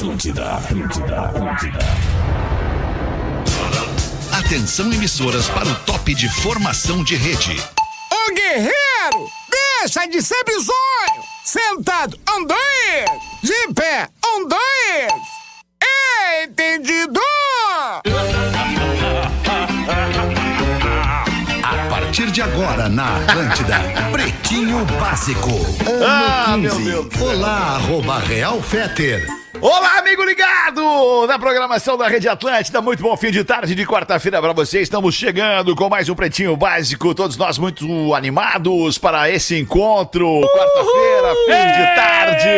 Atlântida, Atlântida, Atlântida. Atenção emissoras para o top de formação de rede. Ô guerreiro, deixa de ser bizonho. Sentado, um, dois. De pé, um, dois. Entendido? A partir de agora na Atlântida, Pretinho Básico. Ano Ah, 15. meu Deus. Olá, arroba Real Feter. Olá, amigo ligado na programação da Rede Atlântida. Muito bom fim de tarde de quarta-feira para você. Estamos chegando com mais um Pretinho Básico. Todos nós muito animados para esse encontro. Quarta-feira, fim de tarde.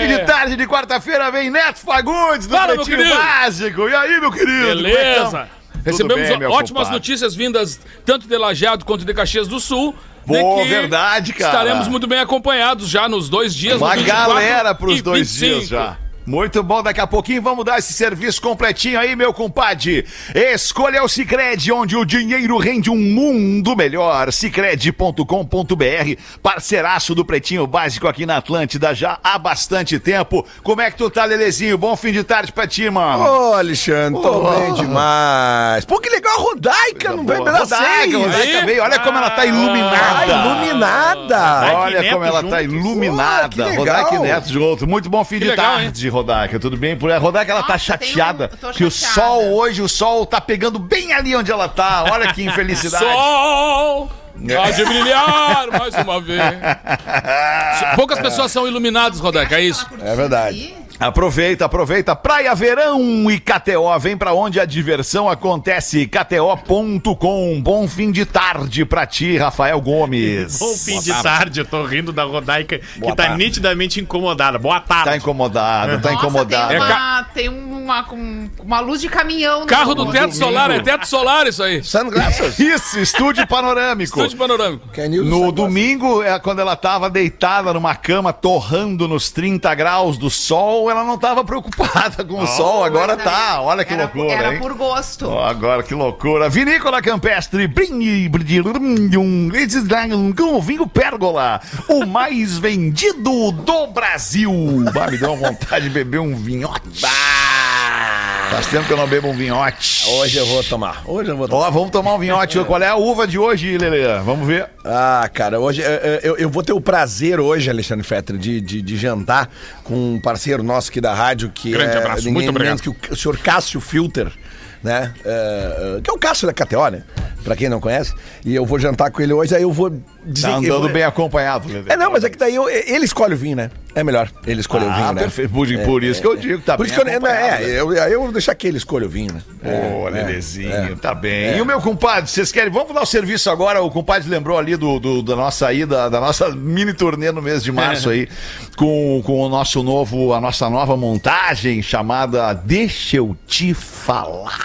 Fim de tarde de quarta-feira vem Neto Fagundes do Fala, meu Pretinho querido. Básico. E aí, meu querido? Como é que Beleza. Recebemos bem, meu ótimas compadre? notícias vindas tanto de Lajeado quanto de Caxias do Sul. de Boa, que verdade, cara. Estaremos muito bem acompanhados já nos dois dias. Uma no 24 galera pros e dois 25. dias já. Muito bom, daqui a pouquinho vamos dar esse serviço completinho aí, meu compadre. Escolha o Cicred, onde o dinheiro rende um mundo melhor. Cicred.com.br, parceiraço do Pretinho Básico aqui na Atlântida já há bastante tempo. Como é que tu tá, Lelezinho? Bom fim de tarde pra ti, mano. Ô, Alexandre, tô Oh. bem demais. Pô, que legal a Rodaica, não vem pedacinho. Rodaica, Rodaica veio. Olha como ela tá Ah, iluminada. iluminada. Olha como ela tá iluminada. Rodaica Neto junto. Muito bom fim Que de legal, tarde, Rodaica. Tudo bem? Por aí? Rodaica, ela tá Nossa, tenho- chateada. Que o chateada. sol hoje, o sol tá pegando bem ali onde ela tá. Olha que infelicidade. Sol! É. Há de brilhar mais uma vez. Poucas pessoas são iluminadas, Rodeca, é isso? É verdade. Aproveita, aproveita. Praia Verão e KTO. Vem pra onde a diversão acontece. KTO.com. Bom fim de tarde pra ti, Rafael Gomes. Bom fim de tarde, eu tô rindo da Rodaica Boa que tá tarde. nitidamente incomodada. Boa tarde. Tá incomodado, tá Nossa, incomodado. Tem É uma, tem uma, um- uma luz de caminhão. no- Carro do teto solar, é teto solar isso aí. Sunglasses. Isso, estúdio panorâmico. Estúdio panorâmico. No domingo, é quando ela tava deitada numa cama, torrando nos 30 graus do sol, ela não tava preocupada com o sol, agora tá. Olha que era, loucura, Era hein? por gosto. Ó, agora que loucura. Vinícola Campestre, com vinho Pérgola, o mais vendido do Brasil. Bah, me deu uma vontade de beber um vinhote. Faz tempo que eu não bebo um vinhote. Hoje eu vou tomar. Hoje eu vou tomar. Ó, vamos tomar um vinhote. Qual é a uva de hoje, Lele? Vamos ver. Ah, cara, hoje eu, eu vou ter o prazer hoje, Alexandre Fetter, de, de, de jantar com um parceiro nosso aqui da rádio, que Grande é abraço, ninguém muito obrigado. que o, o senhor Cássio Filter, né? É, é, que é o Cássio da KTO, né? Pra quem não conhece. E eu vou jantar com ele hoje, aí eu vou dizer... Tá andando vou- bem acompanhado, Lele. É, não, mas é que daí eu- ele escolhe o vinho, né? É melhor, ele escolhe o vinho, Ah, né? perfeito. Por, por isso que eu digo, tá Por bem isso que eu, acompanhado, é, né? eu, aí eu vou deixar que ele escolha o vinho, né? Ô, É, Lelezinho, é. tá bem. E o meu compadre, vocês querem? Vamos dar o serviço agora. O compadre lembrou ali do, do- da nossa ida, da nossa mini turnê no mês de março aí, com, com o nosso novo, a nossa nova montagem chamada Deixa Eu Te Falar.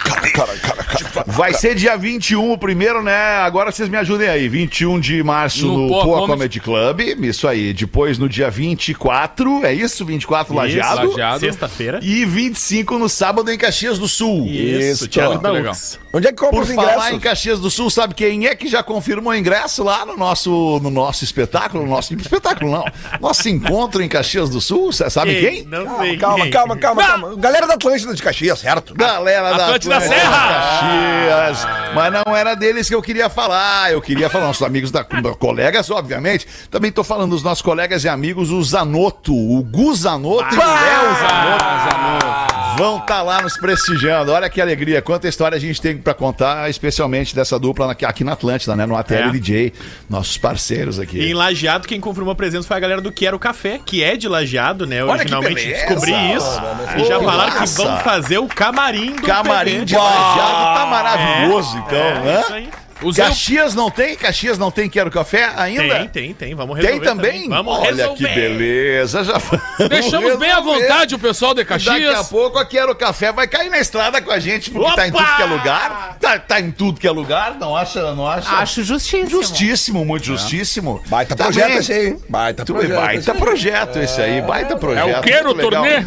Vai ser dia 21 o primeiro, né? Agora vocês me ajudem aí. 21 de março No no, Poa Poa Comedy. Comedy Club. Isso aí. Depois no dia 24, é isso? 24 lajeado. Lajeado. Sexta-feira. E 25 no sábado em Caxias do Sul. Isso, Thiago muito da legal. Onde é que compra Por os falar ingressos? em Caxias do Sul, sabe quem é que já confirmou o ingresso lá no nosso, no nosso espetáculo? No nosso espetáculo, não. Nosso encontro em Caxias do Sul, cê sabe quem? Não sei. Calma, quem. calma, calma, calma. Galera da Atlântida de Caxias, certo? Galera da Atlântida Atlântida Serra! Caxias. Mas não era deles que eu queria falar. Eu queria falar, nossos amigos da colegas, obviamente. Também tô falando dos nossos colegas e amigos, o Zanotto, o Gu Zanotto e o Léo Zanotto. Vão estar lá nos prestigiando. Olha que alegria, quanta história a gente tem pra contar, especialmente dessa dupla aqui, na Atlântida, né? No ATL É. DJ, nossos parceiros E aqui. em Lajeado, quem confirmou a presença foi a galera do Quero Café, que é de Lajeado, né? Olha que Originalmente descobri isso. E já Que falaram que massa! vão fazer o camarim do Camarim PB. de Lajeado tá maravilhoso, então, É, né? isso aí. Usei o- Caxias não tem? Caxias não tem Quero Café ainda? Tem, tem, tem. Vamos resolver. Tem também? Vamos Olha resolver. que beleza. Já Deixamos bem à vontade o pessoal de Daqui a Caxias. pouco a Quero Café vai cair na estrada com a gente, porque tá em Opa! tudo que é lugar. Tá, tá em tudo que é lugar, não acha? Não acha? Acho justíssimo. Justíssimo, muito justíssimo. Baita Tá projeto bem. esse aí, hein? Baita Tu- projeto. Baita projeto esse aí, baita projeto. É o Quero. Turnê?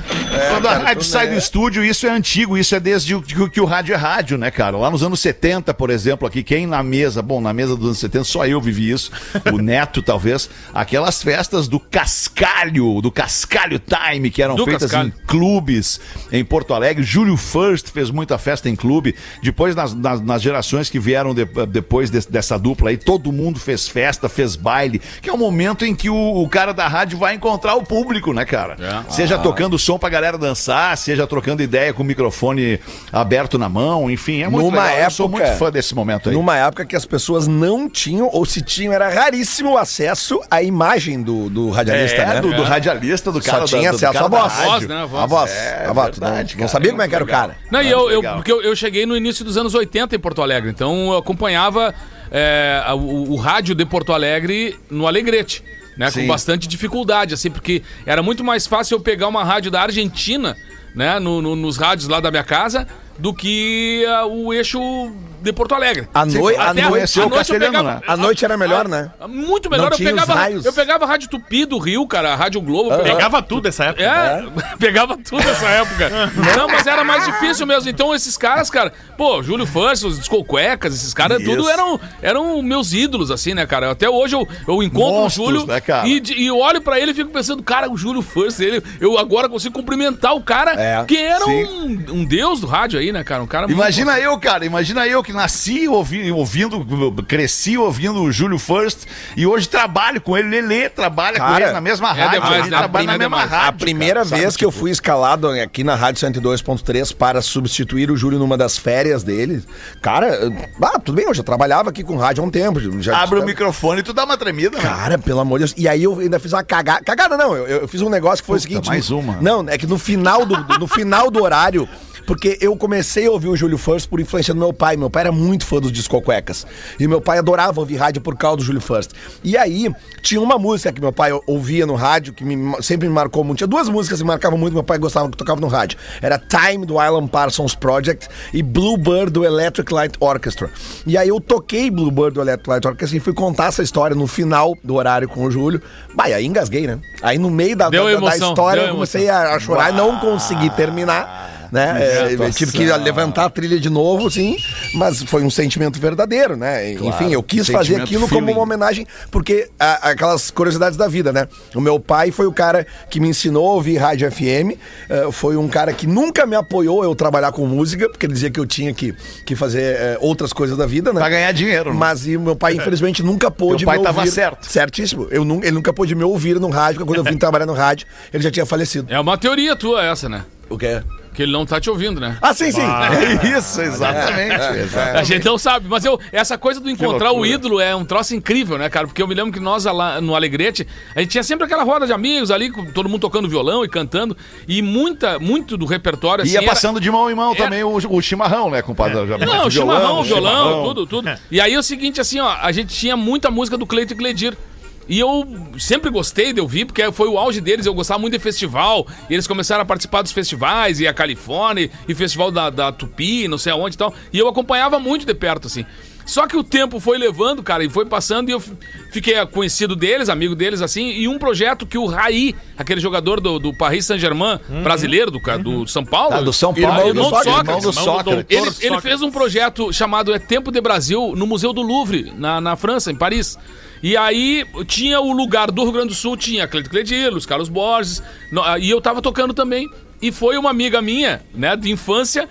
Quando a rádio sai do estúdio, isso é antigo, isso é desde o- que, que o rádio é rádio, né, cara? Lá nos anos 70, por exemplo, aqui, quem na, mesa, bom, na mesa dos anos 70 só eu vivi isso, o Neto talvez, aquelas festas do Cascalho, do Cascalho Time, que eram Do feitas Cascalho. em clubes em Porto Alegre. Júlio First fez muita festa em clube. Depois, nas, nas- nas gerações que vieram de- depois des- dessa dupla aí, todo mundo fez festa, fez baile, que é o momento em que o, o cara da rádio vai encontrar o público, né, cara? É. Seja tocando som pra galera dançar, seja trocando ideia com o microfone aberto na mão, enfim, é muito Numa legal. Eu sou época- muito fã desse momento aí. Numa época que as pessoas não tinham, ou se tinham, era raríssimo o acesso à imagem do, do radialista, é, né? do, do radialista, do cara Só tinha do acesso à voz. rádio. Voz, né? A voz. A voz. É a voz. Verdade, não, cara, não sabia é como é que era o cara. Não, e eu, eu, porque eu, eu cheguei no início dos anos 80 em Porto Alegre, então eu acompanhava é, a- o, o rádio de Porto Alegre no Alegrete, né? Sim. Com bastante dificuldade, assim, porque era muito mais fácil eu pegar uma rádio da Argentina, né? no- no- nos rádios lá da minha casa, do que ah, o eixo de Porto Alegre. A, noi a, Até noi conheceu o castelhano, né? a noite era melhor, né? Muito melhor. Não Eu tinha os pegava, raios. eu pegava a Rádio Tupi do Rio, cara, a Rádio Globo. pegava- Pegava tudo essa época. é, pegava tudo nessa época. Não, mas era mais difícil mesmo. Então, esses caras, cara, pô, Júlio Fans, os Discocuecas, esses caras, Isso. tudo eram, eram meus ídolos, assim, né, cara? Até hoje eu, eu encontro Monstros, o Júlio né, cara? e, e eu olho pra ele e fico pensando, cara, o Júlio Fans, ele, eu agora consigo cumprimentar o cara É, que era um, um deus do rádio aí, né, cara? Um cara muito- Imagina eu, cara, imagina eu que nasci ouvi- ouvindo, cresci ouvindo o Júlio First e hoje trabalho com ele, Lelê trabalha com Cara, ele na mesma é rádio, demais, ele né? trabalha na É mesma rádio. A primeira cara, sabe? vez que eu fui escalado aqui na Rádio 102.3 para substituir o Júlio numa das férias dele, cara, eu- ah, tudo bem, eu já trabalhava aqui com rádio há um tempo. Já, Abre o microfone e tu dá uma tremida, né? Cara, pelo amor de Deus. E aí eu ainda fiz uma cagada. Cagada não, eu, eu fiz um negócio que foi Puta, o seguinte. mais uma. Não, é que no final do, do- no final do horário. Porque eu comecei a ouvir o Júlio First por influência do meu pai. Meu pai era muito fã dos discocuecas. E meu pai adorava ouvir rádio por causa do Júlio First. E aí, tinha uma música que meu pai ouvia no rádio, que me- sempre me marcou muito. Tinha duas músicas que me marcavam muito, meu pai gostava que tocava no rádio. Era Time, do Alan Parsons Project, e Bluebird, do Electric Light Orchestra. E aí eu toquei Bluebird, do Electric Light Orchestra, e fui contar essa história no final do horário com o Júlio. Bah, e aí engasguei, né? Aí no meio da, da- da emoção, história deu eu comecei a, a chorar e não consegui terminar. Né? É, eu tive que levantar a trilha de novo, sim, mas foi um sentimento verdadeiro, né? Enfim, eu quis fazer aquilo como feeling. uma homenagem, porque a- aquelas curiosidades da vida, né? O meu pai foi o cara que me ensinou a ouvir rádio FM, eh, foi um cara que nunca me apoiou eu trabalhar com música, porque ele dizia que eu tinha que, que fazer eh, outras coisas da vida, né? Pra ganhar dinheiro, né? Mas e o meu pai, infelizmente, nunca pôde Teu pai me tava ouvir. certo. Certíssimo. Eu ele nunca pôde me ouvir no rádio, porque quando eu vim trabalhar no rádio, ele já tinha falecido. É uma teoria tua essa, né? O quê? Que ele não tá te ouvindo, né? Ah, sim, sim. É isso, exatamente. exatamente. A gente não sabe, mas eu, essa coisa do encontrar o ídolo é um troço incrível, né, cara? Porque eu me lembro que nós lá no Alegrete, a gente tinha sempre aquela roda de amigos ali, com todo mundo tocando violão e cantando, e muita, muito do repertório assim. Ia era- passando de mão em mão era- também o, o chimarrão, né, compadre? Já- Não, o chimarrão, violão, chimarrão. tudo, tudo. E aí é o seguinte, assim, ó, a gente tinha muita música do Cleito e Cledir. E eu sempre gostei de ouvir, porque foi o auge deles, eu gostava muito de festival. E eles começaram a participar dos festivais, e a Califórnia, e festival da, da Tupi, não sei aonde e tal. E eu acompanhava muito de perto, assim. Só que o tempo foi levando, cara, e foi passando, e eu fi- fiquei conhecido deles, amigo deles, assim, e um projeto que o Raí, aquele jogador do, do Paris Saint-Germain, brasileiro, do, ca- do São Paulo. Ah, do São Irmão Paulo, do irmão do Sócrates. Sócrates. irmão do Irmão do Sócrates. Ele, ele fez um projeto chamado É Tempo de Brasil no Museu do Louvre, na, na França, em Paris. E aí tinha o lugar do Rio Grande do Sul, tinha Cleito Cledir, Luiz Carlos Borges, no- e eu tava tocando também. E foi uma amiga minha, né, de infância,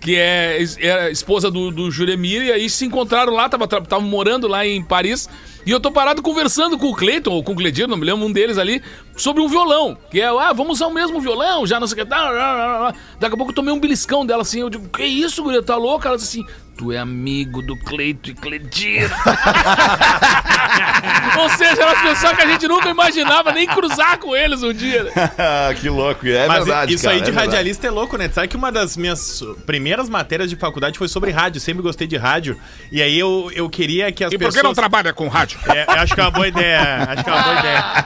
que é, era esposa do, do Juremir, e aí se encontraram lá, tava, tava morando lá em Paris. E eu tô parado conversando com o Cleiton, ou com o Cledir, não me lembro, um deles ali, sobre um violão. Que é, ah, vamos usar o mesmo violão, já não sei o que. Daqui a pouco eu tomei um beliscão dela assim, eu digo, que isso, guria, tá louca? Ela disse assim, tu é amigo do Cleito e Cledir. Ou seja, eram as pessoas que a gente nunca imaginava nem cruzar com eles um dia. né? que louco, é Mas verdade, isso cara, aí de é verdade. radialista é louco, né? Sabe que uma das minhas primeiras matérias de faculdade foi sobre rádio. Sempre gostei de rádio. E aí eu, eu queria que as E por pessoas. que não trabalha com rádio? É, eu acho que é uma boa ideia. Acho que é uma boa ideia.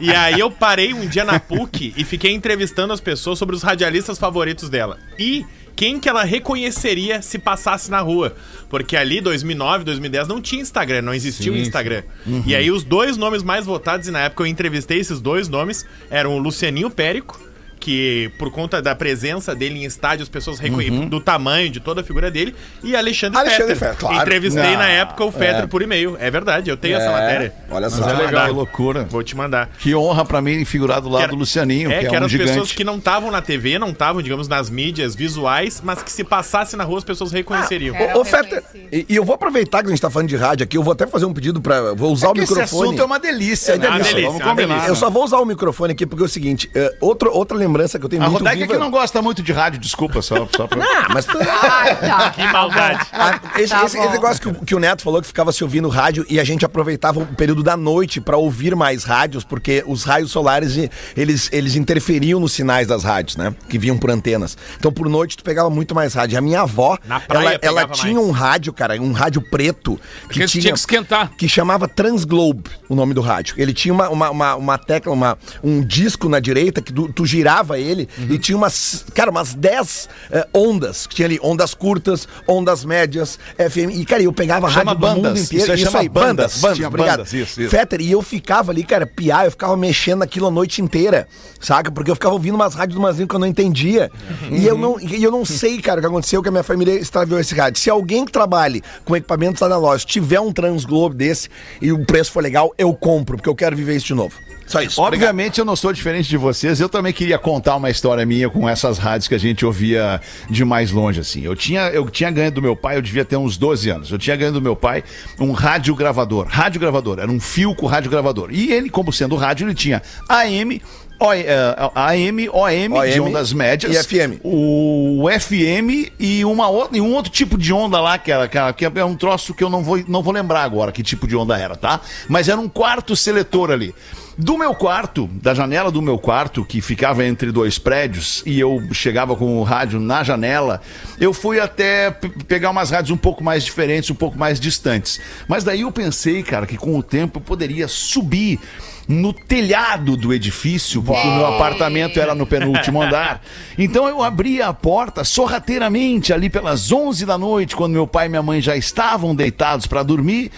E aí eu parei um dia na PUC e fiquei entrevistando as pessoas sobre os radialistas favoritos dela. E quem que ela reconheceria se passasse na rua. Porque ali, 2009, 2010, não tinha Instagram, não existia o Instagram. E aí os dois nomes mais votados, e na época eu entrevistei esses dois nomes, eram o Lucianinho Périco que por conta da presença dele em estádio, as pessoas reconhecem do tamanho, de toda a figura dele, e Alexandre, Alexandre Fetter. Fetter, claro. Entrevistei Não, na época o Fetter é. por e-mail. É verdade, eu tenho essa matéria. Olha só. Mas É legal, que loucura. Vou te mandar. Que honra pra mim figurar do lado era- do Lucianinho, é, que que, é eram um as pessoas gigante. que não estavam na TV, não estavam, digamos, nas mídias visuais, mas que se passasse na rua as pessoas reconheceriam. é. Ô, ô Era Fetter, e, e eu vou aproveitar que a gente tá falando de rádio aqui, eu vou até fazer um pedido pra. Vou usar o Esse microfone. assunto é uma delícia, É né? uma Vamos delícia, Vamos combinar. delícia. Eu só vou usar o microfone aqui porque é o seguinte: é, outro, outra lembrança que eu tenho A muito Rodaica viva... que não gosta muito de rádio, desculpa, só, só pra... Ah, mas... Ah, tá. Que maldade. Ah, esse, Tá esse- esse negócio que o, que o Neto falou que ficava se ouvindo rádio e a gente aproveitava o período da noite pra ouvir mais rádios, porque os raios solares eles, eles interferiam nos sinais das rádios, né? Que vinham por antenas. Então por noite tu pegava muito mais rádio. A minha avó, ela, ela tinha mais. um rádio, cara, um rádio preto que Porque tinha que esquentar. que chamava Transglobe, o nome do rádio. Ele tinha uma, uma, uma, uma tecla, uma, um disco na direita que tu, tu girava ele Uhum. e tinha umas, cara, umas 10 eh, ondas. que Tinha ali ondas curtas, ondas médias, FM. E, cara, eu pegava Chama rádio do mundo bandas. inteiro. Isso aí chama bandas. bandas, Tinha obrigado. bandas, isso, isso. Fetter, e eu ficava ali, cara, piar, eu ficava mexendo naquilo a noite inteira, saca? Porque eu ficava ouvindo umas rádios do Mazinho que eu não entendia. E eu não, e eu não sei, cara, o que aconteceu, que a minha família extraviou esse rádio. Se alguém que trabalhe com equipamentos analógicos tiver um Transglobe desse e o preço for legal, eu compro, porque eu quero viver isso de novo. Só isso. Obviamente eu não sou diferente de vocês, eu também queria contar uma história minha com essas rádios que a gente ouvia de mais longe, assim. Eu tinha, eu tinha ganho do meu pai, eu devia ter uns 12 anos, eu tinha ganho do meu pai um rádio gravador, rádio gravador, era um fio com rádio gravador. E ele, como sendo rádio, ele tinha AM, O- eh, AM, OM, de OM ondas médias. e FM. O FM e, uma e um outro tipo de onda lá, que, era, que é um troço que eu não vou, não vou lembrar agora que tipo de onda era, tá? Mas era um quarto seletor ali. Do meu quarto, da janela do meu quarto, que ficava entre dois prédios, e eu chegava com o rádio na janela, eu fui até pe- pegar umas rádios um pouco mais diferentes, um pouco mais distantes. Mas daí eu pensei, cara, que com o tempo eu poderia subir no telhado do edifício, porque o meu apartamento era no penúltimo andar. Então eu abri a porta sorrateiramente ali pelas 11 da noite, quando meu pai e minha mãe já estavam deitados para dormir.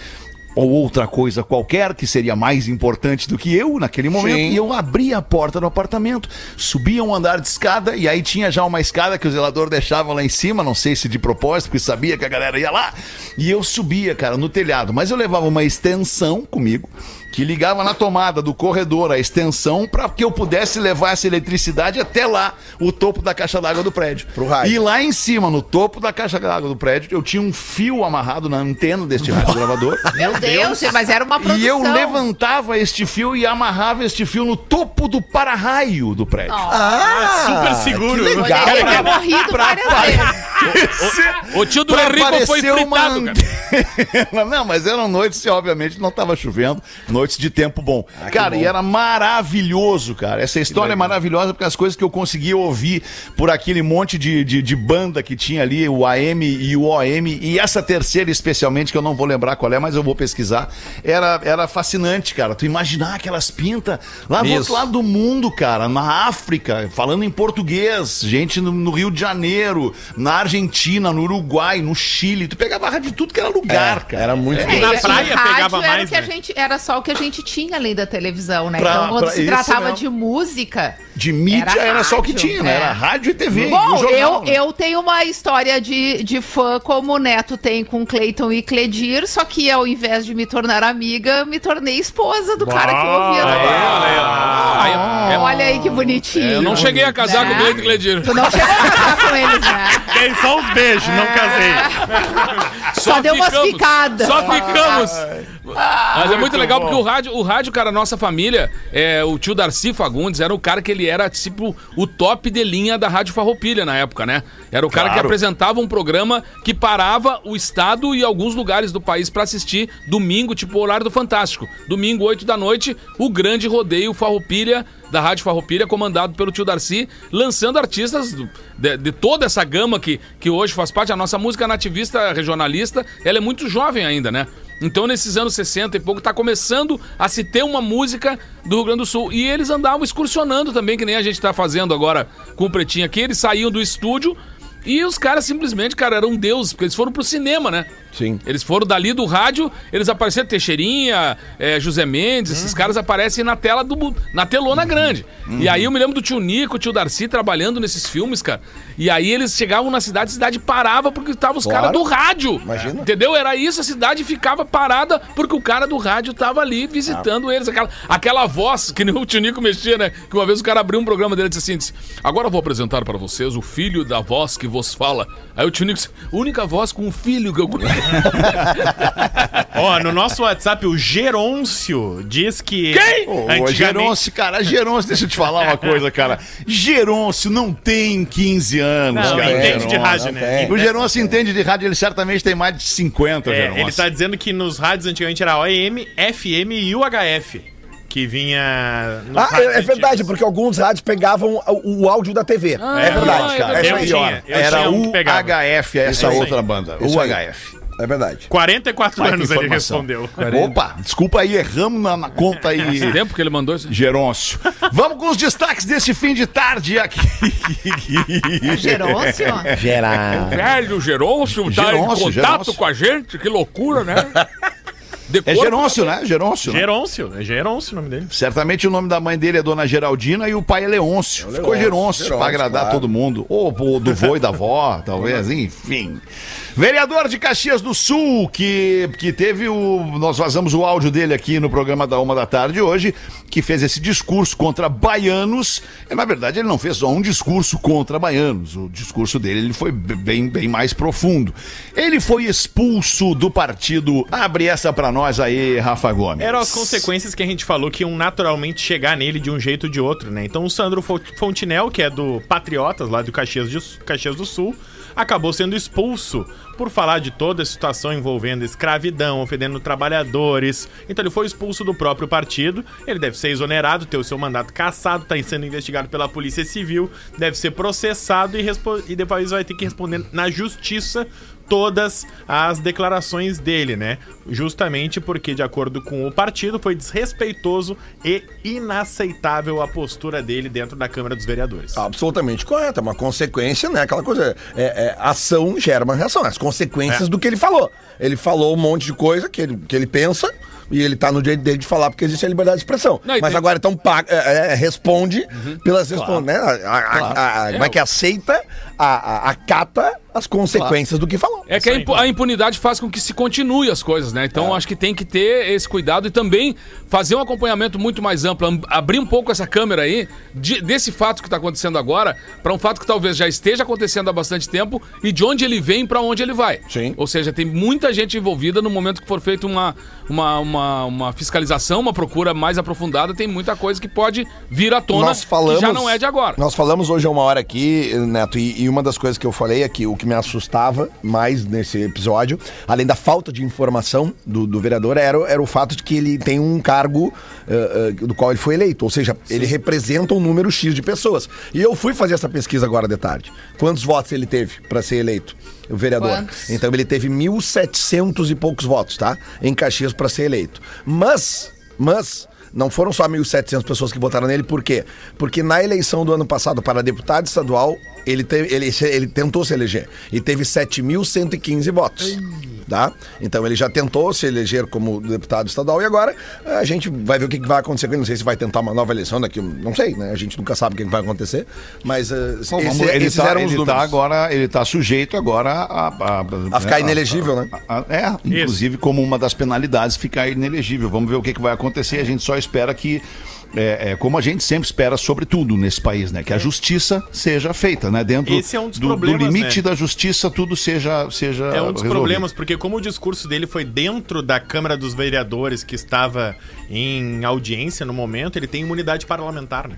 Ou outra coisa qualquer que seria mais importante do que eu naquele momento. Sim. E eu abri a porta do apartamento, subia um andar de escada e aí tinha já uma escada que o zelador deixava lá em cima, não sei se de propósito, porque sabia que a galera ia lá. E eu subia, cara, no telhado. Mas eu levava uma extensão comigo que ligava na tomada do corredor a extensão para que eu pudesse levar essa eletricidade até lá, o topo da caixa d'água do prédio. Pro rádio. E lá em cima, no topo da caixa d'água do prédio, eu tinha um fio amarrado na antena deste rádio gravador. Meu Deus, mas era uma produção. E eu levantava este fio e amarrava este fio no topo do para-raio do prédio. Ah, Super seguro. que legal. Poderia ter morrido várias vezes. O tio do Pra Henrico foi parecer uma fritado, cara. Não, mas eram noites que, obviamente, não estava chovendo. Noites de tempo bom. Ah, cara, bom. e era maravilhoso, cara. Essa história é maravilhosa porque as coisas que eu conseguia ouvir por aquele monte de, de, de banda que tinha ali, o AM e o OM, e essa terceira especialmente, que eu não vou lembrar qual é, mas eu vou pesquisar, era, era fascinante, cara. Tu imaginar aquelas pintas lá do Isso. outro lado do mundo, cara, na África, falando em português, gente no, no Rio de Janeiro, na Argentina, no Uruguai, no Chile. Tu pegava rádio de tudo que era lugar, É, cara. era muito É, Na e- e praia rádio pegava era mais, o que a né? gente Era só o que a gente tinha além da televisão, né? Pra- então, quando pra- se tratava de música. De mídia era, Era só o que rádio, tinha, né? é. Era rádio e TV. e Bom, jornal, eu, né? eu tenho uma história de, de fã como o Neto tem com Cleiton e Cledir, só que ao invés de me tornar amiga, me tornei esposa do cara que eu ouvia. Ó. Ah, é- Olha aí que bonitinho. Eu não cheguei a casar Né? com o Cleiton Cledir. Tu não chegou a casar com eles, né? Dei só uns beijos, não casei. Só deu umas ficadas. Só ficamos. Mas é muito legal porque o rádio, o rádio, cara, nossa família, é, o tio Darcy Fagundes era o cara que ele era, tipo, o top de linha da Rádio Farroupilha na época, né? Era o cara que Claro. apresentava um programa que parava o estado e alguns lugares do país pra assistir domingo, tipo o horário do Fantástico. Domingo, 8 da noite, o grande rodeio Farroupilha, da Rádio Farroupilha, comandado pelo tio Darcy, lançando artistas de, de toda essa gama que, que hoje faz parte. A nossa música nativista regionalista, ela é muito jovem ainda, né? Então, nesses anos 60 e pouco, tá começando a se ter uma música do Rio Grande do Sul. E eles andavam excursionando também, que nem a gente tá fazendo agora com o Pretinho aqui. Eles saíam do estúdio E os caras simplesmente, cara, eram deuses, porque eles foram pro cinema, né? Sim. Eles foram dali do rádio, eles apareceram Teixeirinha, é, José Mendes, esses caras aparecem na tela do na telona grande. E aí eu me lembro do tio Nico, o tio Darcy trabalhando nesses filmes, cara. E aí eles chegavam na cidade, a cidade parava porque estavam os Claro. caras do rádio. Imagina. Entendeu? Era isso, a cidade ficava parada porque o cara do rádio tava ali visitando eles. Aquela, aquela voz que nem o tio Nico mexia, né? Que uma vez o cara abriu um programa dele e disse assim: disse, Agora eu vou apresentar para vocês o filho da voz que vos fala. Aí o tio Nico disse: Única voz com um filho que eu conheço. Ó, no nosso WhatsApp, o Gerôncio diz que. Quem? Ô, Antigamente- Geroncio, cara, Geroncio, deixa eu te falar uma coisa, cara. Geroncio não tem 15 anos, Não, cara. entende de rádio, não né? tem. O Geroncio entende de rádio, ele certamente tem mais de 50, É, Geroncio. ele tá dizendo que nos rádios antigamente era OEM, FM e UHF. Que vinha. Ah, é, é verdade, antigos. porque alguns rádios pegavam o, o áudio da TV. Ah, é verdade, é cara. verdade. É Eu tinha, eu Era o. HF, essa outra banda. O. HF. É verdade. 44 Baita anos ele respondeu. Opa, desculpa aí, erramos na, na conta aí. Esse tempo que ele mandou isso. Gerôncio. Vamos com os destaques desse fim de tarde aqui. Gerôncio? Geral. Velho Gerôncio tá em Gerôncio, contato Gerôncio. com a gente, que loucura, né? É Gerôncio, né? Gerôncio. né? Gerôncio, é Gerôncio o nome dele. Certamente o nome da mãe dele é Dona Geraldina e o pai é Leôncio. Ficou Gerôncio, Gerôncio, pra agradar claro. todo mundo. Ou ou do vô e da avó, talvez, enfim. Vereador de Caxias do Sul, que, que teve o. Nós vazamos o áudio dele aqui no programa da uma da tarde hoje, que fez esse discurso contra baianos. E, na verdade, ele não fez só um discurso contra baianos. O discurso dele ele foi bem, bem mais profundo. Ele foi expulso do partido. Abre essa pra nós aí, Rafa Gomes. Eram as consequências que a gente falou que iam naturalmente chegar nele de um jeito ou de outro, né? Então o Sandro Fo- Fontinel, que é do Patriotas, lá do Caxias, de- Caxias do Sul, acabou sendo expulso por falar de toda a situação envolvendo escravidão, ofendendo trabalhadores. Então ele foi expulso do próprio partido. Ele deve ser exonerado, ter o seu mandato cassado, está sendo investigado pela Polícia Civil, deve ser processado e, e depois vai ter que responder na justiça todas as declarações dele, né? Justamente porque, de acordo com o partido, foi desrespeitoso e inaceitável a postura dele dentro da Câmara dos Vereadores. Absolutamente correto. É uma consequência, né? Aquela coisa. É, é, ação gera uma reação. As consequências do que ele falou. Ele falou um monte de coisa que ele, que ele pensa. E ele tá no direito dele de falar porque existe a liberdade de expressão. Não, Mas tem- agora, então, paga, é, é, responde pelas responde, né? A, a- a- a- como é que aceita, a, a- acata as consequências do que falou. É que a, impu- a impunidade faz com que se continue as coisas, né? Então acho que tem que ter esse cuidado e também fazer um acompanhamento muito mais amplo, am- abrir um pouco essa câmera aí de- desse fato que está acontecendo agora para um fato que talvez já esteja acontecendo há bastante tempo e de onde ele vem para onde ele vai. Sim. Ou seja, tem muita gente envolvida no momento que for feita uma, uma, uma, uma fiscalização, uma procura mais aprofundada, tem muita coisa que pode vir à tona nós falamos, que já não é de agora. Nós falamos hoje há uma hora aqui, Neto, e, e uma das coisas que eu falei é que o que me assustava mais nesse episódio, além da falta de informação do, do vereador, era, o- era o fato de que ele tem um cargo eh, eh, do qual ele foi eleito. Ou seja, ele representa um número X de pessoas. E eu fui fazer essa pesquisa agora de tarde. Quantos votos ele teve para ser eleito? O vereador. Quantos? Então ele teve 1.700 e poucos votos, tá? Em Caxias para ser eleito. Mas, mas, não foram só 1.700 pessoas que votaram nele, por quê? Porque na eleição do ano passado para deputado estadual, ele, teve, ele, ele tentou se eleger e teve 7.115 votos. Tá? Então ele já tentou se eleger como deputado estadual e agora a gente vai ver o que vai acontecer. com ele. Não sei se vai tentar uma nova eleição daqui, não sei, né? A gente nunca sabe o que vai acontecer. Mas eh, Bom, esse- vamos- ele esses tá, eram os ele números. tá agora, ele tá sujeito agora a, a, A ficar inelegível, né? a- a- é, inclusive como uma das penalidades ficar inelegível. Vamos ver o que, que vai acontecer. A gente só espera que é, é, como a gente sempre espera sobre tudo nesse país, né? Que a justiça seja feita, né? Dentro Esse é um dos do, do problemas, limite né? da justiça, tudo seja seja É um dos resolvido. problemas, porque como o discurso dele foi dentro da Câmara dos Vereadores, que estava em audiência no momento, ele tem imunidade parlamentar, né?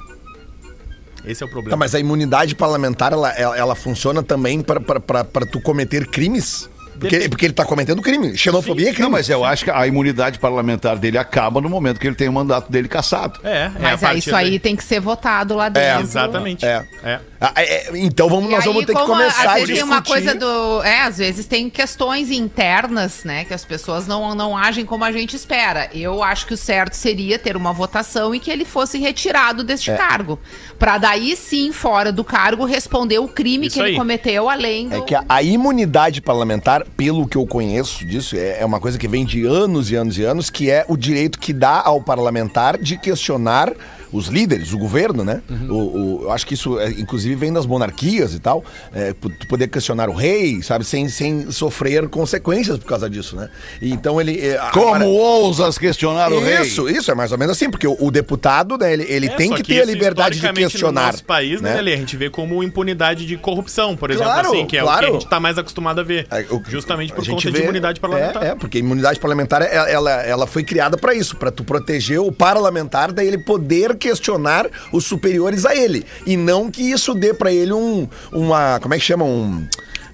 Esse é o Tá, problema. mas a imunidade parlamentar, ela, ela, ela funciona também para tu cometer crimes? Porque, porque ele tá cometendo crime. Xenofobia é crime. Não, mas eu acho que a imunidade parlamentar dele acaba no momento que ele tem o mandato dele cassado. É, é a Mas é, isso aí daí. tem que ser votado lá dentro. Exatamente. É. É. Ah, é, é, então vamos, E nós aí, vamos ter que começar a às vezes tem uma discutir. coisa do. É, às vezes tem questões internas, né? Que as pessoas não, não agem como a gente espera. Eu acho que o certo seria ter uma votação e que ele fosse retirado deste É. cargo. Pra daí sim, fora do cargo, responder o crime Isso que ele aí. cometeu, além do. É que a, a imunidade parlamentar, pelo que eu conheço disso, é, é uma coisa que vem de anos e anos e anos, que é o direito que dá ao parlamentar de questionar os líderes, o governo, né? O, o- eu acho que isso, é, inclusive, vem das monarquias e tal. É, tu poder questionar o rei, sabe? Sem, sem sofrer consequências por causa disso, né? E então ele. é, Como agora- ousas questionar o rei? Isso, isso, é mais ou menos assim, porque o, o deputado, né, ele, ele É, tem só que ter a isso, liberdade de questionar. No nosso país, né, né? Lelê, a gente vê como impunidade de corrupção, por exemplo, Claro, assim, que é o que claro. a gente tá mais acostumado a ver. É, justamente por conta de vê- imunidade parlamentar. É, é, porque imunidade parlamentar, ela, ela, foi criada pra isso, pra tu proteger o parlamentar, daí ele poder questionar os superiores a ele. E não que isso dê pra ele um, uma, como é que chama? Um,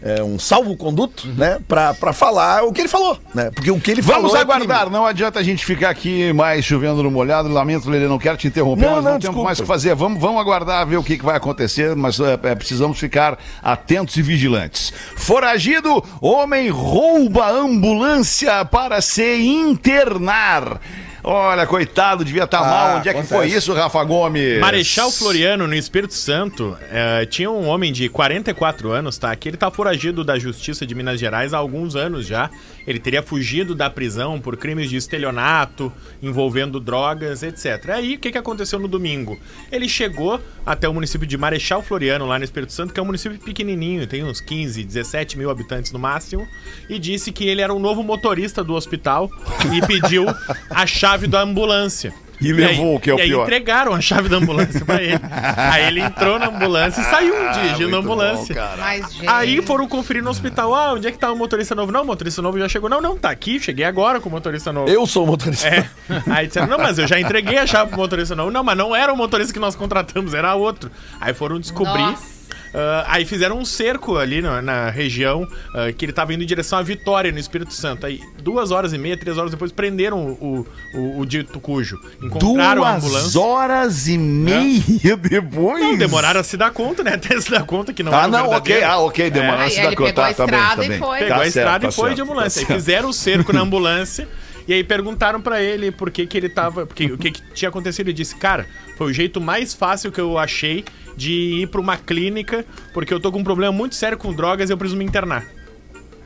é, um salvo-conduto, né? Pra, pra falar o que ele falou, né? Porque o que ele Vamos falou é aguardar, crime. não adianta a gente ficar aqui mais chovendo no molhado. Lamento, Lelê, não quero te interromper, Não, mas não, não, temos mais o que fazer. Vamos, vamos aguardar, ver o que, que vai acontecer, mas é, é, precisamos ficar atentos e vigilantes. Foragido, homem rouba ambulância para se internar. Olha, coitado, devia estar Ah, mal. Onde é que foi acontece. isso, Rafa Gomes? Marechal Floriano, no Espírito Santo, eh, tinha um homem de 44 anos, tá? Que ele tá foragido da Justiça de Minas Gerais há alguns anos já. Ele teria fugido da prisão por crimes de estelionato, envolvendo drogas, etc. Aí, o que, que aconteceu no domingo? Ele chegou até o município de Marechal Floriano, lá no Espírito Santo, que é um município pequenininho, tem uns 15, 17 mil habitantes no máximo, e disse que ele era o novo motorista do hospital e pediu a chave da ambulância. E levou, aí- o que é o e aí pior. entregaram a chave da ambulância pra ele. aí ele entrou na ambulância e saiu dirigindo a Ah, muito ambulância. bom. Mas, gente. Aí foram conferir no hospital. Ah, onde é que tá o motorista novo? Não, o motorista novo já chegou. Não, não, tá aqui. Cheguei agora com o motorista novo. Eu sou o motorista. É. Aí disseram, não, mas eu já entreguei a chave pro motorista novo. Não, mas não era o motorista que nós contratamos, era outro. Aí foram descobrir. Nossa. Ah, aí fizeram um cerco ali na, na região ah, que ele tava indo em direção à Vitória, no Espírito Santo. Aí, duas horas e meia, três horas depois, prenderam o, o, o dito cujo. Encontraram a Duas ambulância. horas e meia depois? Não, demoraram a se dar conta, né? Até se dar conta que não Ah, era não, ok, ah, ok, demoraram a Aí se dar conta. pegou a Tá, tá bem, estrada tá e foi. Pegou Tá a estrada tá e foi de ambulância. tá Aí fizeram o cerco na ambulância. E aí perguntaram pra ele por que, que ele tava. Porque, o que, que tinha acontecido. Ele disse, cara, foi o jeito mais fácil que eu achei de ir pra uma clínica, porque eu tô com um problema muito sério com drogas e eu preciso me internar.